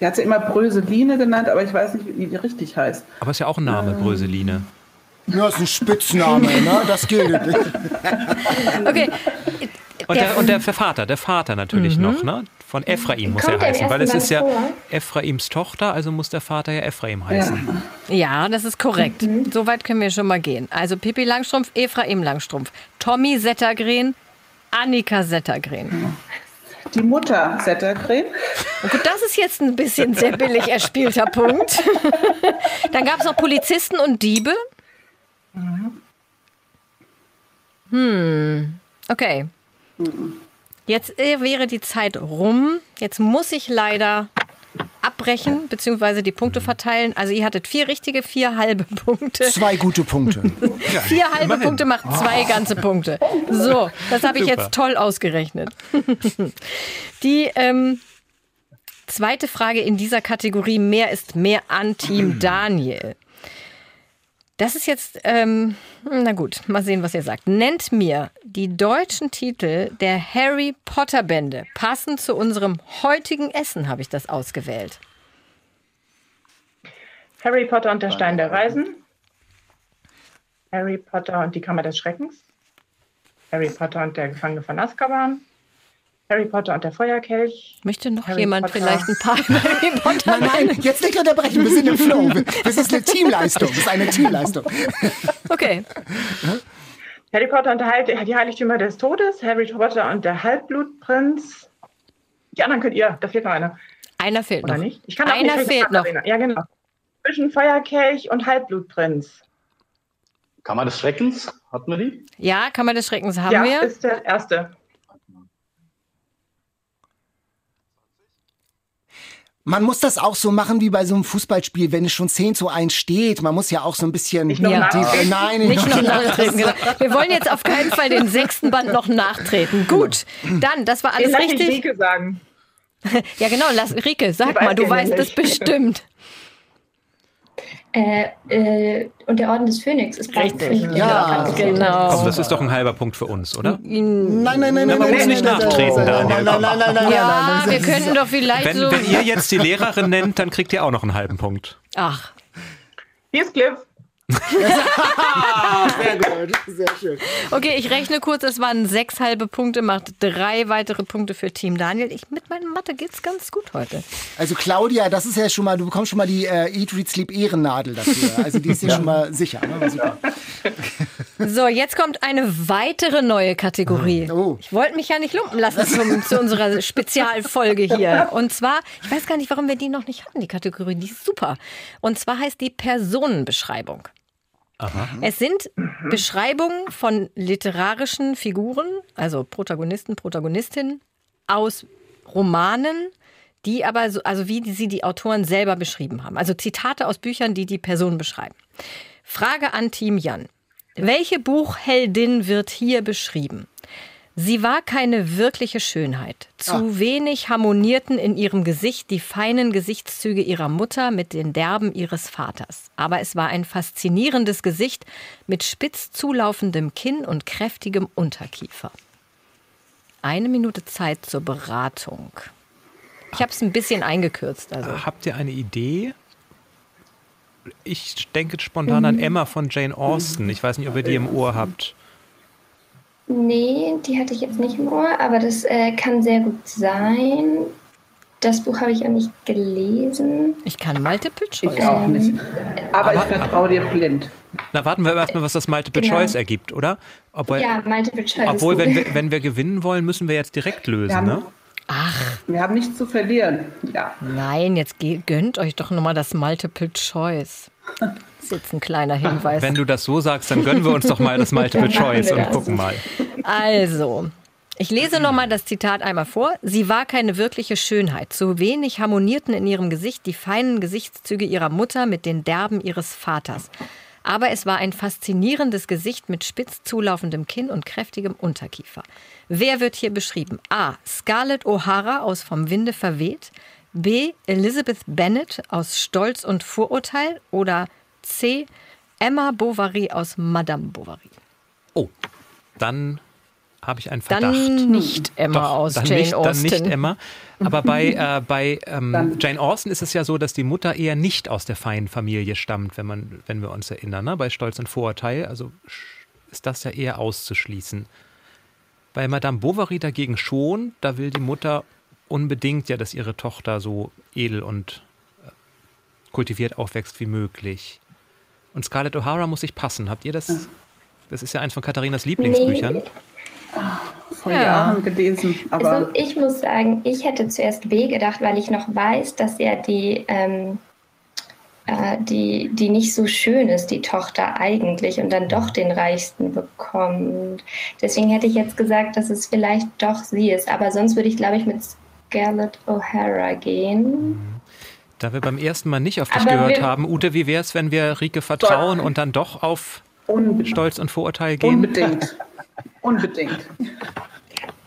Die hat sie immer Bröseline genannt, aber ich weiß nicht, wie die richtig heißt. Aber ist ja auch ein Name, Bröseline. Ja, ist ein Spitzname, ne? Das gilt nicht. Okay. Und der, und der Vater, der Vater natürlich noch, ne? Von Ephraim muss Kommt er heißen, weil es ist ja vor? Ephraims Tochter, also muss der Vater ja Ephraim heißen. Ja, das ist korrekt. Soweit können wir schon mal gehen. Also Pippi Langstrumpf, Ephraim Langstrumpf, Tommy Settergren, Annika Settergren. Die Mutter Settergren. Gut, das ist jetzt ein bisschen sehr billig erspielter Punkt. Dann gab es noch Polizisten und Diebe. Hm, okay. Jetzt äh, wäre die Zeit rum. Jetzt muss ich leider abbrechen, beziehungsweise die Punkte verteilen. Also ihr hattet vier richtige, vier halbe Punkte. Zwei gute Punkte. Vier halbe Punkte macht zwei ganze Punkte. So, das habe ich Super. jetzt toll ausgerechnet. Die ähm, zweite Frage in dieser Kategorie Mehr ist mehr an Team Daniel. Das ist jetzt, ähm, na gut, mal sehen, was ihr sagt. Nennt mir die deutschen Titel der Harry Potter Bände. Passend zu unserem heutigen Essen habe ich das ausgewählt. Harry Potter und der Stein der Weisen. Harry Potter und die Kammer des Schreckens. Harry Potter und der Gefangene von Azkaban. Harry Potter und der Feuerkelch. Möchte noch Harry jemand Potter. vielleicht ein paar Harry Potter Nein, nein, jetzt nicht unterbrechen. Wir sind im Flow. Das ist eine Teamleistung. Das ist eine Teamleistung. Okay. Harry Potter und der Heil die Heiligtümer des Todes. Harry Potter und der Halbblutprinz. Die anderen könnt ihr, da fehlt noch einer. Einer fehlt Oder noch. nicht? Ich kann auch Einer nicht fehlt noch. Ja, genau. Zwischen Feuerkelch und Halbblutprinz. Kammer des Schreckens, hatten wir die? Ja, Kammer des Schreckens haben ja, wir. ist der erste. Man muss das auch so machen wie bei so einem Fußballspiel, wenn es schon 10 zu 1 steht. Man muss ja auch so ein bisschen. Nicht noch Ja. nachtreten. nein, Nicht noch nachtreten. Genau. Wir wollen jetzt auf keinen Fall den sechsten Band noch nachtreten. Gut, dann, das war alles Den lass ich richtig. Rike sagen. Ja, genau. Lass, Rike, sag Ich weiß mal, du weißt das bestimmt. Äh, äh, und der Orden des Phönix ist Richtig. Ja, genau. Komm, das ist doch ein halber Punkt für uns, oder? Nein, nein, nein, nein. man nein, muss nein, nicht nein, nachtreten, nein, Daniel, Nein, nein, nein, nein, nein, Ja, nein. wir könnten doch vielleicht Wenn, so. wenn ihr jetzt die Lehrerin nennt, dann kriegt ihr auch noch einen halben Punkt. Ach, Hier ist Cliff. Sehr gut, sehr schön. okay, ich rechne kurz. Es waren sechs halbe Punkte, macht drei weitere Punkte für Team Daniel. Ich, mit meiner Mathe geht's ganz gut heute. Also Claudia, das ist ja schon mal, du bekommst schon mal die äh, Eat, Read, Sleep Ehrennadel dafür. Also die ist ja schon mal sicher. Ne? Super. So, jetzt kommt eine weitere neue Kategorie. Oh. Ich wollte mich ja nicht lumpen lassen zum, zu unserer Spezialfolge hier. Und zwar, ich weiß gar nicht, warum wir die noch nicht hatten, die Kategorie. Die ist super. Und zwar heißt die Personenbeschreibung. Es sind Beschreibungen von literarischen Figuren, also Protagonisten, Protagonistinnen aus Romanen, die aber so, also wie sie die Autoren selber beschrieben haben. Also Zitate aus Büchern, die die Person beschreiben. Frage an Team Jan. Welche Buchheldin wird hier beschrieben? Sie war keine wirkliche Schönheit. Zu ah. wenig harmonierten in ihrem Gesicht die feinen Gesichtszüge ihrer Mutter mit den Derben ihres Vaters. Aber es war ein faszinierendes Gesicht mit spitz zulaufendem Kinn und kräftigem Unterkiefer. Eine Minute Zeit zur Beratung. Ich habe es ein bisschen eingekürzt. Also. Habt ihr eine Idee? Ich denke spontan mhm. an Emma von Jane Austen. Ich weiß nicht, ob ihr die im Ohr habt. Nee, die hatte ich jetzt nicht im Ohr, aber das äh, kann sehr gut sein. Das Buch habe ich auch nicht gelesen. Ich kann Multiple Choice. Ich auch nicht. Aber, aber ich vertraue dir blind. Na, warten wir erstmal, was das Multiple genau. Choice ergibt, oder? Obwohl, ja, Multiple Choice. Obwohl, wenn wir, wenn wir gewinnen wollen, müssen wir jetzt direkt lösen, haben, ne? Ach. Wir haben nichts zu verlieren. Ja. Nein, jetzt gönnt euch doch nochmal das Multiple Choice. Ein kleiner Hinweis. Wenn du das so sagst, dann gönnen wir uns doch mal das Multiple Choice und gucken mal. Also, ich lese nochmal das Zitat einmal vor. Sie war keine wirkliche Schönheit. Zu wenig harmonierten in ihrem Gesicht die feinen Gesichtszüge ihrer Mutter mit den Derben ihres Vaters. Aber es war ein faszinierendes Gesicht mit spitz zulaufendem Kinn und kräftigem Unterkiefer. Wer wird hier beschrieben? A. Scarlett O'Hara aus Vom Winde verweht. B. Elizabeth Bennet aus Stolz und Vorurteil oder C. Emma Bovary aus Madame Bovary. Oh, dann habe ich einen Verdacht. Dann nicht Emma Doch, aus Jane nicht, Austen. Dann nicht Emma. Aber bei, äh, bei ähm, Jane Austen ist es ja so, dass die Mutter eher nicht aus der feinen Familie stammt, wenn, man, wenn wir uns erinnern. Ne? Bei Stolz und Vorurteil, also ist das ja eher auszuschließen. Bei Madame Bovary dagegen schon, da will die Mutter unbedingt ja, dass ihre Tochter so edel und äh, kultiviert aufwächst wie möglich. Und Scarlett O'Hara muss sich passen. Habt ihr das? Das ist ja eins von Katharinas Lieblingsbüchern. Nee. vor ja. Jahren gelesen. Aber also ich muss sagen, ich hätte zuerst B gedacht, weil ich noch weiß, dass ja die, ähm, äh, die, die nicht so schön ist, die Tochter eigentlich, und dann doch den Reichsten bekommt. Deswegen hätte ich jetzt gesagt, dass es vielleicht doch sie ist. Aber sonst würde ich, glaube ich, mit Scarlett O'Hara gehen. Da wir beim ersten Mal nicht auf dich Aber gehört haben, Ute, wie wäre es, wenn wir Rike vertrauen und dann doch auf Stolz und Vorurteil gehen? Unbedingt. Unbedingt.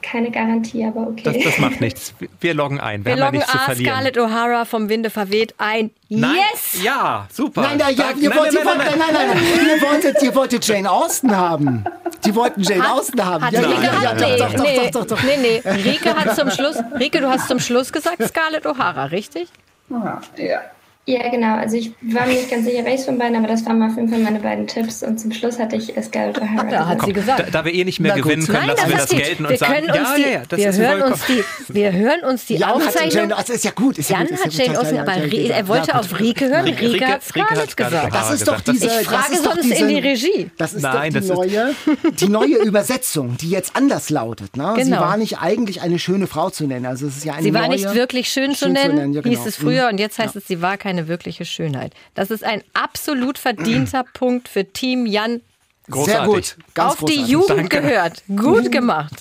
Keine Garantie, aber okay. Das, das macht nichts. Wir loggen ein. Wir, wir loggen nichts A, zu verlieren. Scarlett O'Hara vom Winde verweht ein. Nein. Yes! Ja, super. Nein, nein, ja, ihr, nein, wollt, nein, nein, nein, nein, nein, nein. ihr, wolltet, ihr wolltet Jane Austen haben. Die wollten Jane hat, Austen haben. Hat ja, Rike ja, hat, ja, nee, doch, doch, nee, doch, doch, doch. Nee, nee. Rike hat zum Schluss, Rike, du hast zum Schluss gesagt Scarlett O'Hara, richtig? Ja. ja. Ja, genau. Also ich war mir nicht ganz sicher, welches von beiden, aber das waren mal auf jeden Fall meine beiden Tipps. Und zum Schluss hatte ich Scarlett O'Hara. Da hat sie gesagt. Da, da, wir eh nicht mehr gewinnen können, lassen wir das gelten und sagen, ja, die, ja, ja, das wir ist hören uns die, Wir hören uns die Jan Aufzeichnung. das ist ja gut. Ist Jan ja gut, hat Jane Austen, aber er wollte auf Rike hören. Rike, hat Scarlett gesagt. Das ist doch diese... Ich frage sonst in die Regie. Das ist die neue, die neue Übersetzung, die jetzt anders lautet. Ne? Sie genau. war nicht eigentlich eine schöne Frau zu nennen. Also es ist ja eine Sie war nicht wirklich schön zu nennen, hieß genau. es früher. Und jetzt heißt es, sie war keine wirkliche Schönheit. Schönheit. Das ist ein absolut verdienter Punkt für Team Jan. Großartig. Sehr gut. Ganz Auf großartig. die Jugend Danke. gehört. Gut gemacht.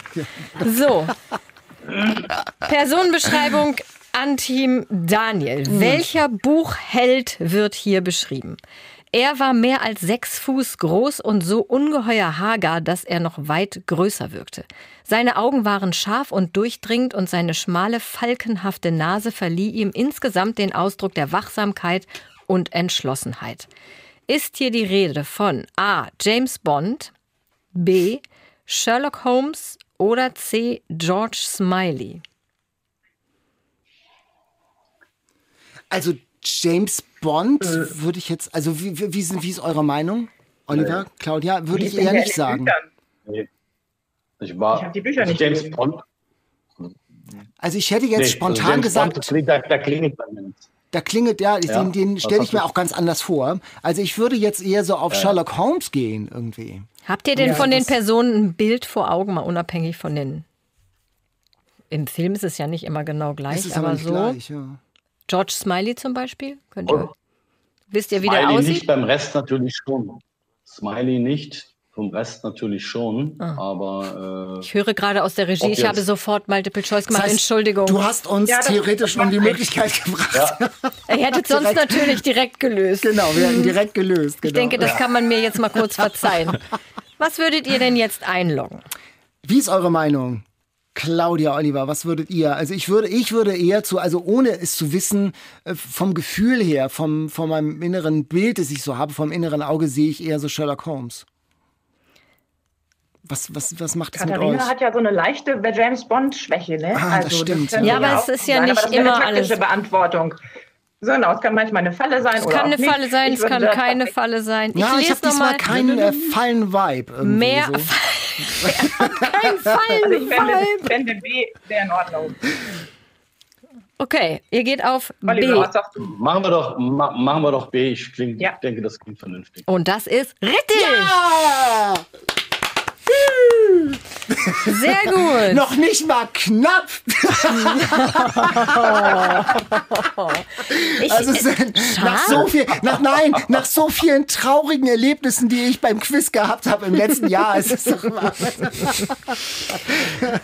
So. Personenbeschreibung an Team Daniel. Welcher Buchheld wird hier beschrieben? Er war mehr als sechs Fuß groß und so ungeheuer hager, dass er noch weit größer wirkte. Seine Augen waren scharf und durchdringend und seine schmale, falkenhafte Nase verlieh ihm insgesamt den Ausdruck der Wachsamkeit und Entschlossenheit. Ist hier die Rede von A. James Bond, B. Sherlock Holmes oder C. George Smiley? Also James Bond äh. würde ich jetzt, also wie, wie, wie, wie ist eure Meinung, Oliver, äh. Claudia? Würde ich, ich eher nicht sagen. Nee. Ich war ich die Bücher also nicht James Bond. Also ich hätte jetzt nee, spontan also gesagt. Bond, da, da klingelt bei mir nichts. Da klingelt, ja, ja den, den stelle ich mir auch ganz anders vor. Also ich würde jetzt eher so auf ja. Sherlock Holmes gehen irgendwie. Habt ihr denn ja, von den Personen ein Bild vor Augen, mal unabhängig von den... Im Film ist es ja nicht immer genau gleich, aber, aber so. Gleich, ja. George Smiley zum Beispiel? Könnt ihr, oh. Wisst ihr, wie Smiley der aussieht? nicht, beim Rest natürlich schon. Smiley nicht. Vom Rest natürlich schon, ah. aber. Äh, ich höre gerade aus der Regie, ich habe sofort Multiple Choice gemacht. Das heißt, Entschuldigung. Du hast uns ja, theoretisch um die Möglichkeit gebracht. Ja. Ihr hättet sonst direkt. natürlich direkt gelöst. Genau, wir hätten direkt gelöst. Genau. Ich denke, das kann man mir jetzt mal kurz verzeihen. Was würdet ihr denn jetzt einloggen? Wie ist eure Meinung? Claudia Oliver, was würdet ihr? Also ich würde, ich würde eher zu, also ohne es zu wissen, äh, vom Gefühl her, vom, von meinem inneren Bild, das ich so habe, vom inneren Auge sehe ich eher so Sherlock Holmes. Was, was, was macht das Katharina mit euch? hat ja so eine leichte James Bond-Schwäche, ne? Ah, das stimmt, könnte Ja, aber es ist ja sein, nicht das immer eine taktische alles- Beantwortung. So, Genau, es kann manchmal eine Falle sein. Es oder kann eine nicht. Falle sein, Ich es kann keine Falle sein. ja, ich lese habe diesmal keinen äh, Fallen-Vibe. irgendwie mehr so. Kein Also ich fände, fände B wäre in Ordnung. Okay, ihr geht auf Oliver, B. Machen wir doch, ma machen wir doch B. Ich kling, Ja. denke, das klingt vernünftig. Und das ist richtig. Ah, Sehr gut. noch nicht mal knapp. Ich, Also nach so viel, nach nein, nach so vielen traurigen Erlebnissen, die ich beim Quiz gehabt habe im letzten Jahr, ist es doch mal.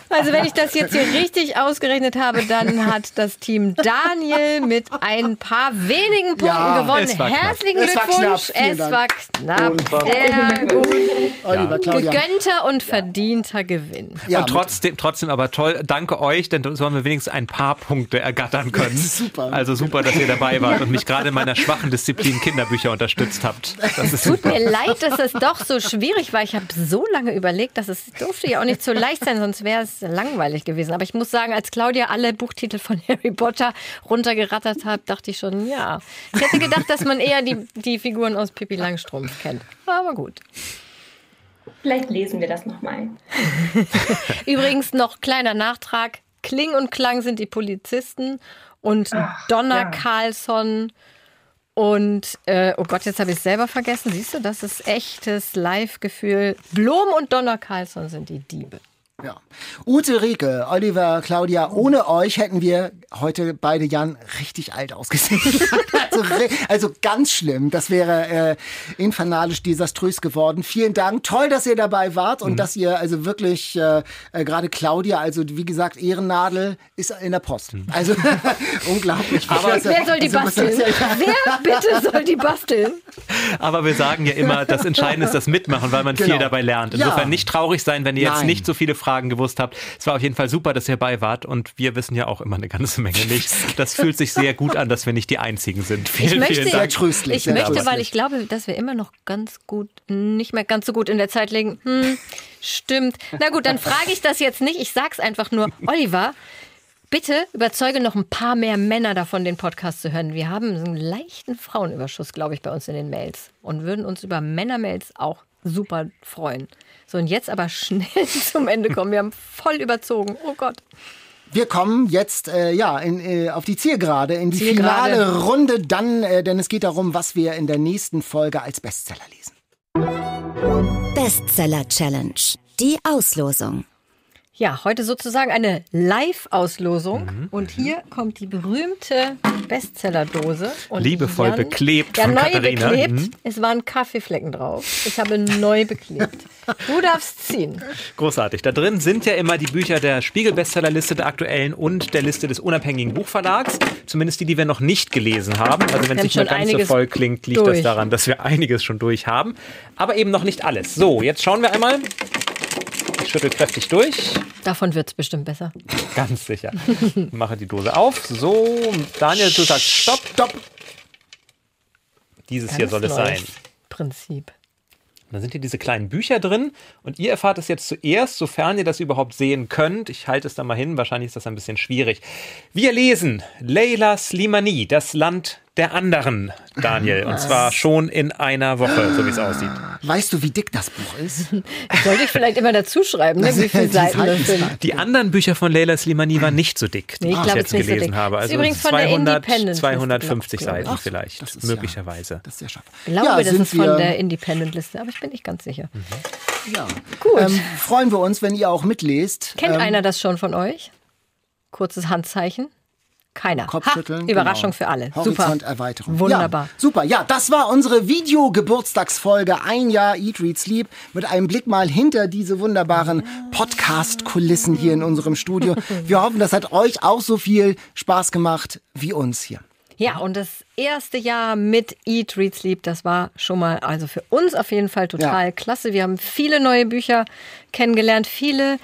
also wenn ich das jetzt hier richtig ausgerechnet habe, dann hat das Team Daniel mit ein paar wenigen Punkten Ja, gewonnen. Herzlichen Es war Glückwunsch. knapp. Es war knapp. Sehr gut. Claudia. Gegönnter und verdienter Gewinn. Ja, und trotzdem, trotzdem aber toll. Danke euch, denn so haben wir wenigstens ein paar Punkte ergattern können. Super. Also super, dass ihr dabei wart und mich gerade in meiner schwachen Disziplin Kinderbücher unterstützt habt. Das ist Tut super. mir leid, dass es doch so schwierig war. Ich habe so lange überlegt, dass es durfte ja auch nicht so leicht sein, sonst wäre es langweilig gewesen. Aber ich muss sagen, als Claudia alle Buchtitel von Harry Potter runtergerattert hat, dachte ich schon, ja. Ich hätte gedacht, dass man eher die, die Figuren aus Pippi Langstrumpf kennt. Aber gut. Vielleicht lesen wir das nochmal. Übrigens noch kleiner Nachtrag. Kling und Klang sind die Polizisten und Donna ja. Carlson und, äh, oh Gott, jetzt habe ich es selber vergessen. Siehst du, das ist echtes Live-Gefühl. Blom und Donna Carlson sind die Diebe. Ja. Ute Rieke, Oliver, Claudia, ohne euch hätten wir heute beide Jan richtig alt ausgesehen. also, also ganz schlimm. Das wäre äh, infernalisch desaströs geworden. Vielen Dank. Toll, dass ihr dabei wart und dass ihr also wirklich äh, äh, gerade Claudia, also wie gesagt, Ehrennadel ist in der Post. Also unglaublich. Aber wer soll die Also, basteln? Wer bitte soll die basteln? Aber wir sagen ja immer, das Entscheidende ist das Mitmachen, weil man Genau. viel dabei lernt. Insofern Ja. nicht traurig sein, wenn ihr jetzt Nein. nicht so viele Fragen gewusst habt. Es war auf jeden Fall super, dass ihr dabei wart und wir wissen ja auch immer eine ganze Menge nicht. Das fühlt sich sehr gut an, dass wir nicht die Einzigen sind. Vielen, Ich möchte, vielen Dank. tröstlich. ich sehr möchte, weil ich glaube, dass wir immer noch ganz gut, nicht mehr ganz so gut in der Zeit liegen. Hm, stimmt. Na gut, dann frage ich das jetzt nicht. Ich sag's einfach nur. Oliver, bitte überzeuge noch ein paar mehr Männer davon, den Podcast zu hören. Wir haben einen leichten Frauenüberschuss, glaube ich, bei uns in den Mails und würden uns über Männermails auch super freuen. So, und jetzt aber schnell zum Ende kommen. Wir haben voll überzogen. Oh Gott. Wir kommen jetzt äh, ja in, äh, auf die Zielgerade, in die Zielgerade. finale Runde dann, äh, denn es geht darum, was wir in der nächsten Folge als Bestseller lesen. Bestseller Challenge. Die Auslosung. Ja, heute sozusagen eine Live-Auslosung. Und hier kommt die berühmte Bestseller-Dose. Und Liebevoll Jan- beklebt ja, von neu Katharina. beklebt. Mhm. Es waren Kaffeeflecken drauf. Ich habe neu beklebt. Du darfst ziehen. Großartig. Da drin sind ja immer die Bücher der Spiegel-Bestsellerliste der aktuellen und der Liste des unabhängigen Buchverlags. Zumindest die, die wir noch nicht gelesen haben. Also wenn es nicht mehr ganz so voll klingt, liegt das durch. daran, dass wir einiges schon durch haben. Aber eben noch nicht alles. So, jetzt schauen wir einmal. Schüttel kräftig durch. Davon wird es bestimmt besser. Ganz sicher. Mache die Dose auf. So, Daniel, du sagst Stopp. Stopp. Dieses hier Ganz soll es sein. Prinzip. Da sind hier diese kleinen Bücher drin und ihr erfahrt es jetzt zuerst, sofern ihr das überhaupt sehen könnt. Ich halte es da mal hin, wahrscheinlich ist das ein bisschen schwierig. Wir lesen Leila Slimani, das Land der anderen, Daniel. Und zwar schon in einer Woche, so wie es aussieht. Weißt du, wie dick das Buch ist? Das sollte ich vielleicht immer dazu schreiben, ne, wie viele Die Seiten das sind. Die anderen Bücher von Leila Slimani waren nicht so dick, die Nee, ich ich jetzt so gelesen dick. habe. Ist Also übrigens von der 200, Independent-Liste, 250 glaube ich. Seiten Ach, vielleicht, das ist ja- möglicherweise. Das ist sehr scharf. Ich glaube, ja, das ist von der Independent-Liste, aber ich bin nicht ganz sicher. ja. Gut. Ähm, freuen wir uns, wenn ihr auch mitlest. Kennt ähm, einer das schon von euch? Kurzes Handzeichen. Keiner. Kopfschütteln. Ha, Überraschung genau. für alle. Super. Horizonterweiterung. Wunderbar. Ja, super. Ja, das war unsere Videogeburtstagsfolge Ein Jahr Eat, Read, Sleep mit einem Blick mal hinter diese wunderbaren Podcast-Kulissen hier in unserem Studio. Wir hoffen, das hat euch auch so viel Spaß gemacht wie uns hier. Ja, und das erste Jahr mit Eat, Read, Sleep, das war schon mal, also für uns auf jeden Fall total ja. klasse. Wir haben viele neue Bücher kennengelernt, viele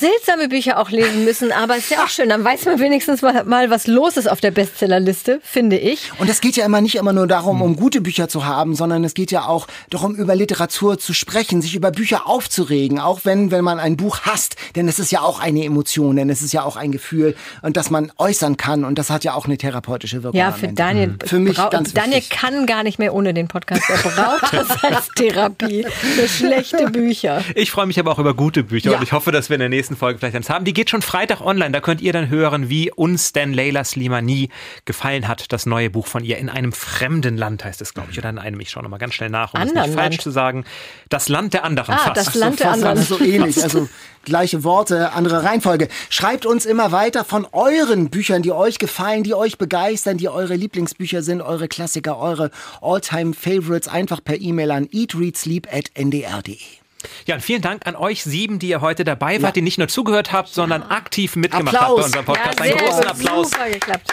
seltsame Bücher auch lesen müssen, aber es ist ja auch schön, dann weiß man wenigstens mal, was los ist auf der Bestsellerliste, finde ich. Und es geht ja immer nicht immer nur darum, um gute Bücher zu haben, sondern es geht ja auch darum, über Literatur zu sprechen, sich über Bücher aufzuregen, auch wenn, wenn man ein Buch hasst, denn es ist ja auch eine Emotion, denn es ist ja auch ein Gefühl und das man äußern kann und das hat ja auch eine therapeutische Wirkung. Ja, für Daniel, mhm. für mich ganz Daniel wichtig. kann gar nicht mehr ohne den Podcast. Er braucht das als Therapie für schlechte Bücher. Ich freue mich aber auch über gute Bücher ja. und ich hoffe, dass wir in der nächsten nächsten Folge vielleicht eins haben. Die geht schon Freitag online. Da könnt ihr dann hören, wie uns denn Leila Slimani gefallen hat. Das neue Buch von ihr. In einem fremden Land heißt es, glaube ich. Oder in einem, ich schaue nochmal ganz schnell nach, um es nicht falsch zu sagen. Das Land der anderen ah, fast. Das Land der anderen. So ähnlich. Also gleiche Worte, andere Reihenfolge. Schreibt uns immer weiter von euren Büchern, die euch gefallen, die euch begeistern, die eure Lieblingsbücher sind, eure Klassiker, eure Alltime favorites einfach per E-Mail an eatreadsleep.ndr.de. Ja, und vielen Dank an euch sieben, die ihr heute dabei wart, ja. die nicht nur zugehört habt, sondern aktiv mitgemacht Applaus. habt bei unserem Podcast. Ja, Einen großen Applaus. Super geklappt.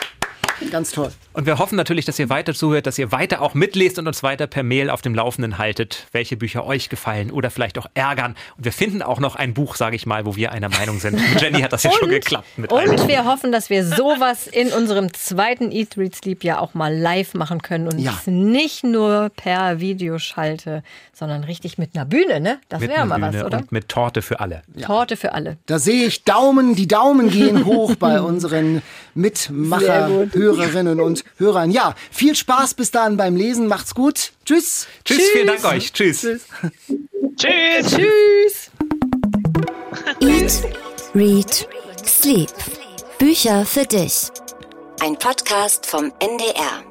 Ganz toll. Und wir hoffen natürlich, dass ihr weiter zuhört, dass ihr weiter auch mitlest und uns weiter per Mail auf dem Laufenden haltet, welche Bücher euch gefallen oder vielleicht auch ärgern. Und wir finden auch noch ein Buch, sage ich mal, wo wir einer Meinung sind. Jenny hat das ja und, schon geklappt. Mit und einem. wir hoffen, dass wir sowas in unserem zweiten Eat, Read, Sleep ja auch mal live machen können und ja. nicht nur per Videoschalte, sondern richtig mit einer Bühne, ne? Das wäre mal Bühne was, oder? Und mit Torte für alle. Ja. Torte für alle. Da sehe ich Daumen, die Daumen gehen hoch bei unseren Mitmacher, Hörerinnen und Hörern. Ja, viel Spaß bis dahin beim Lesen. Macht's gut. Tschüss. Tschüss, Tschüss. vielen Dank euch. Tschüss. Tschüss. Tschüss. Tschüss. Eat, Read, Sleep. Bücher für dich. Ein Podcast vom NDR.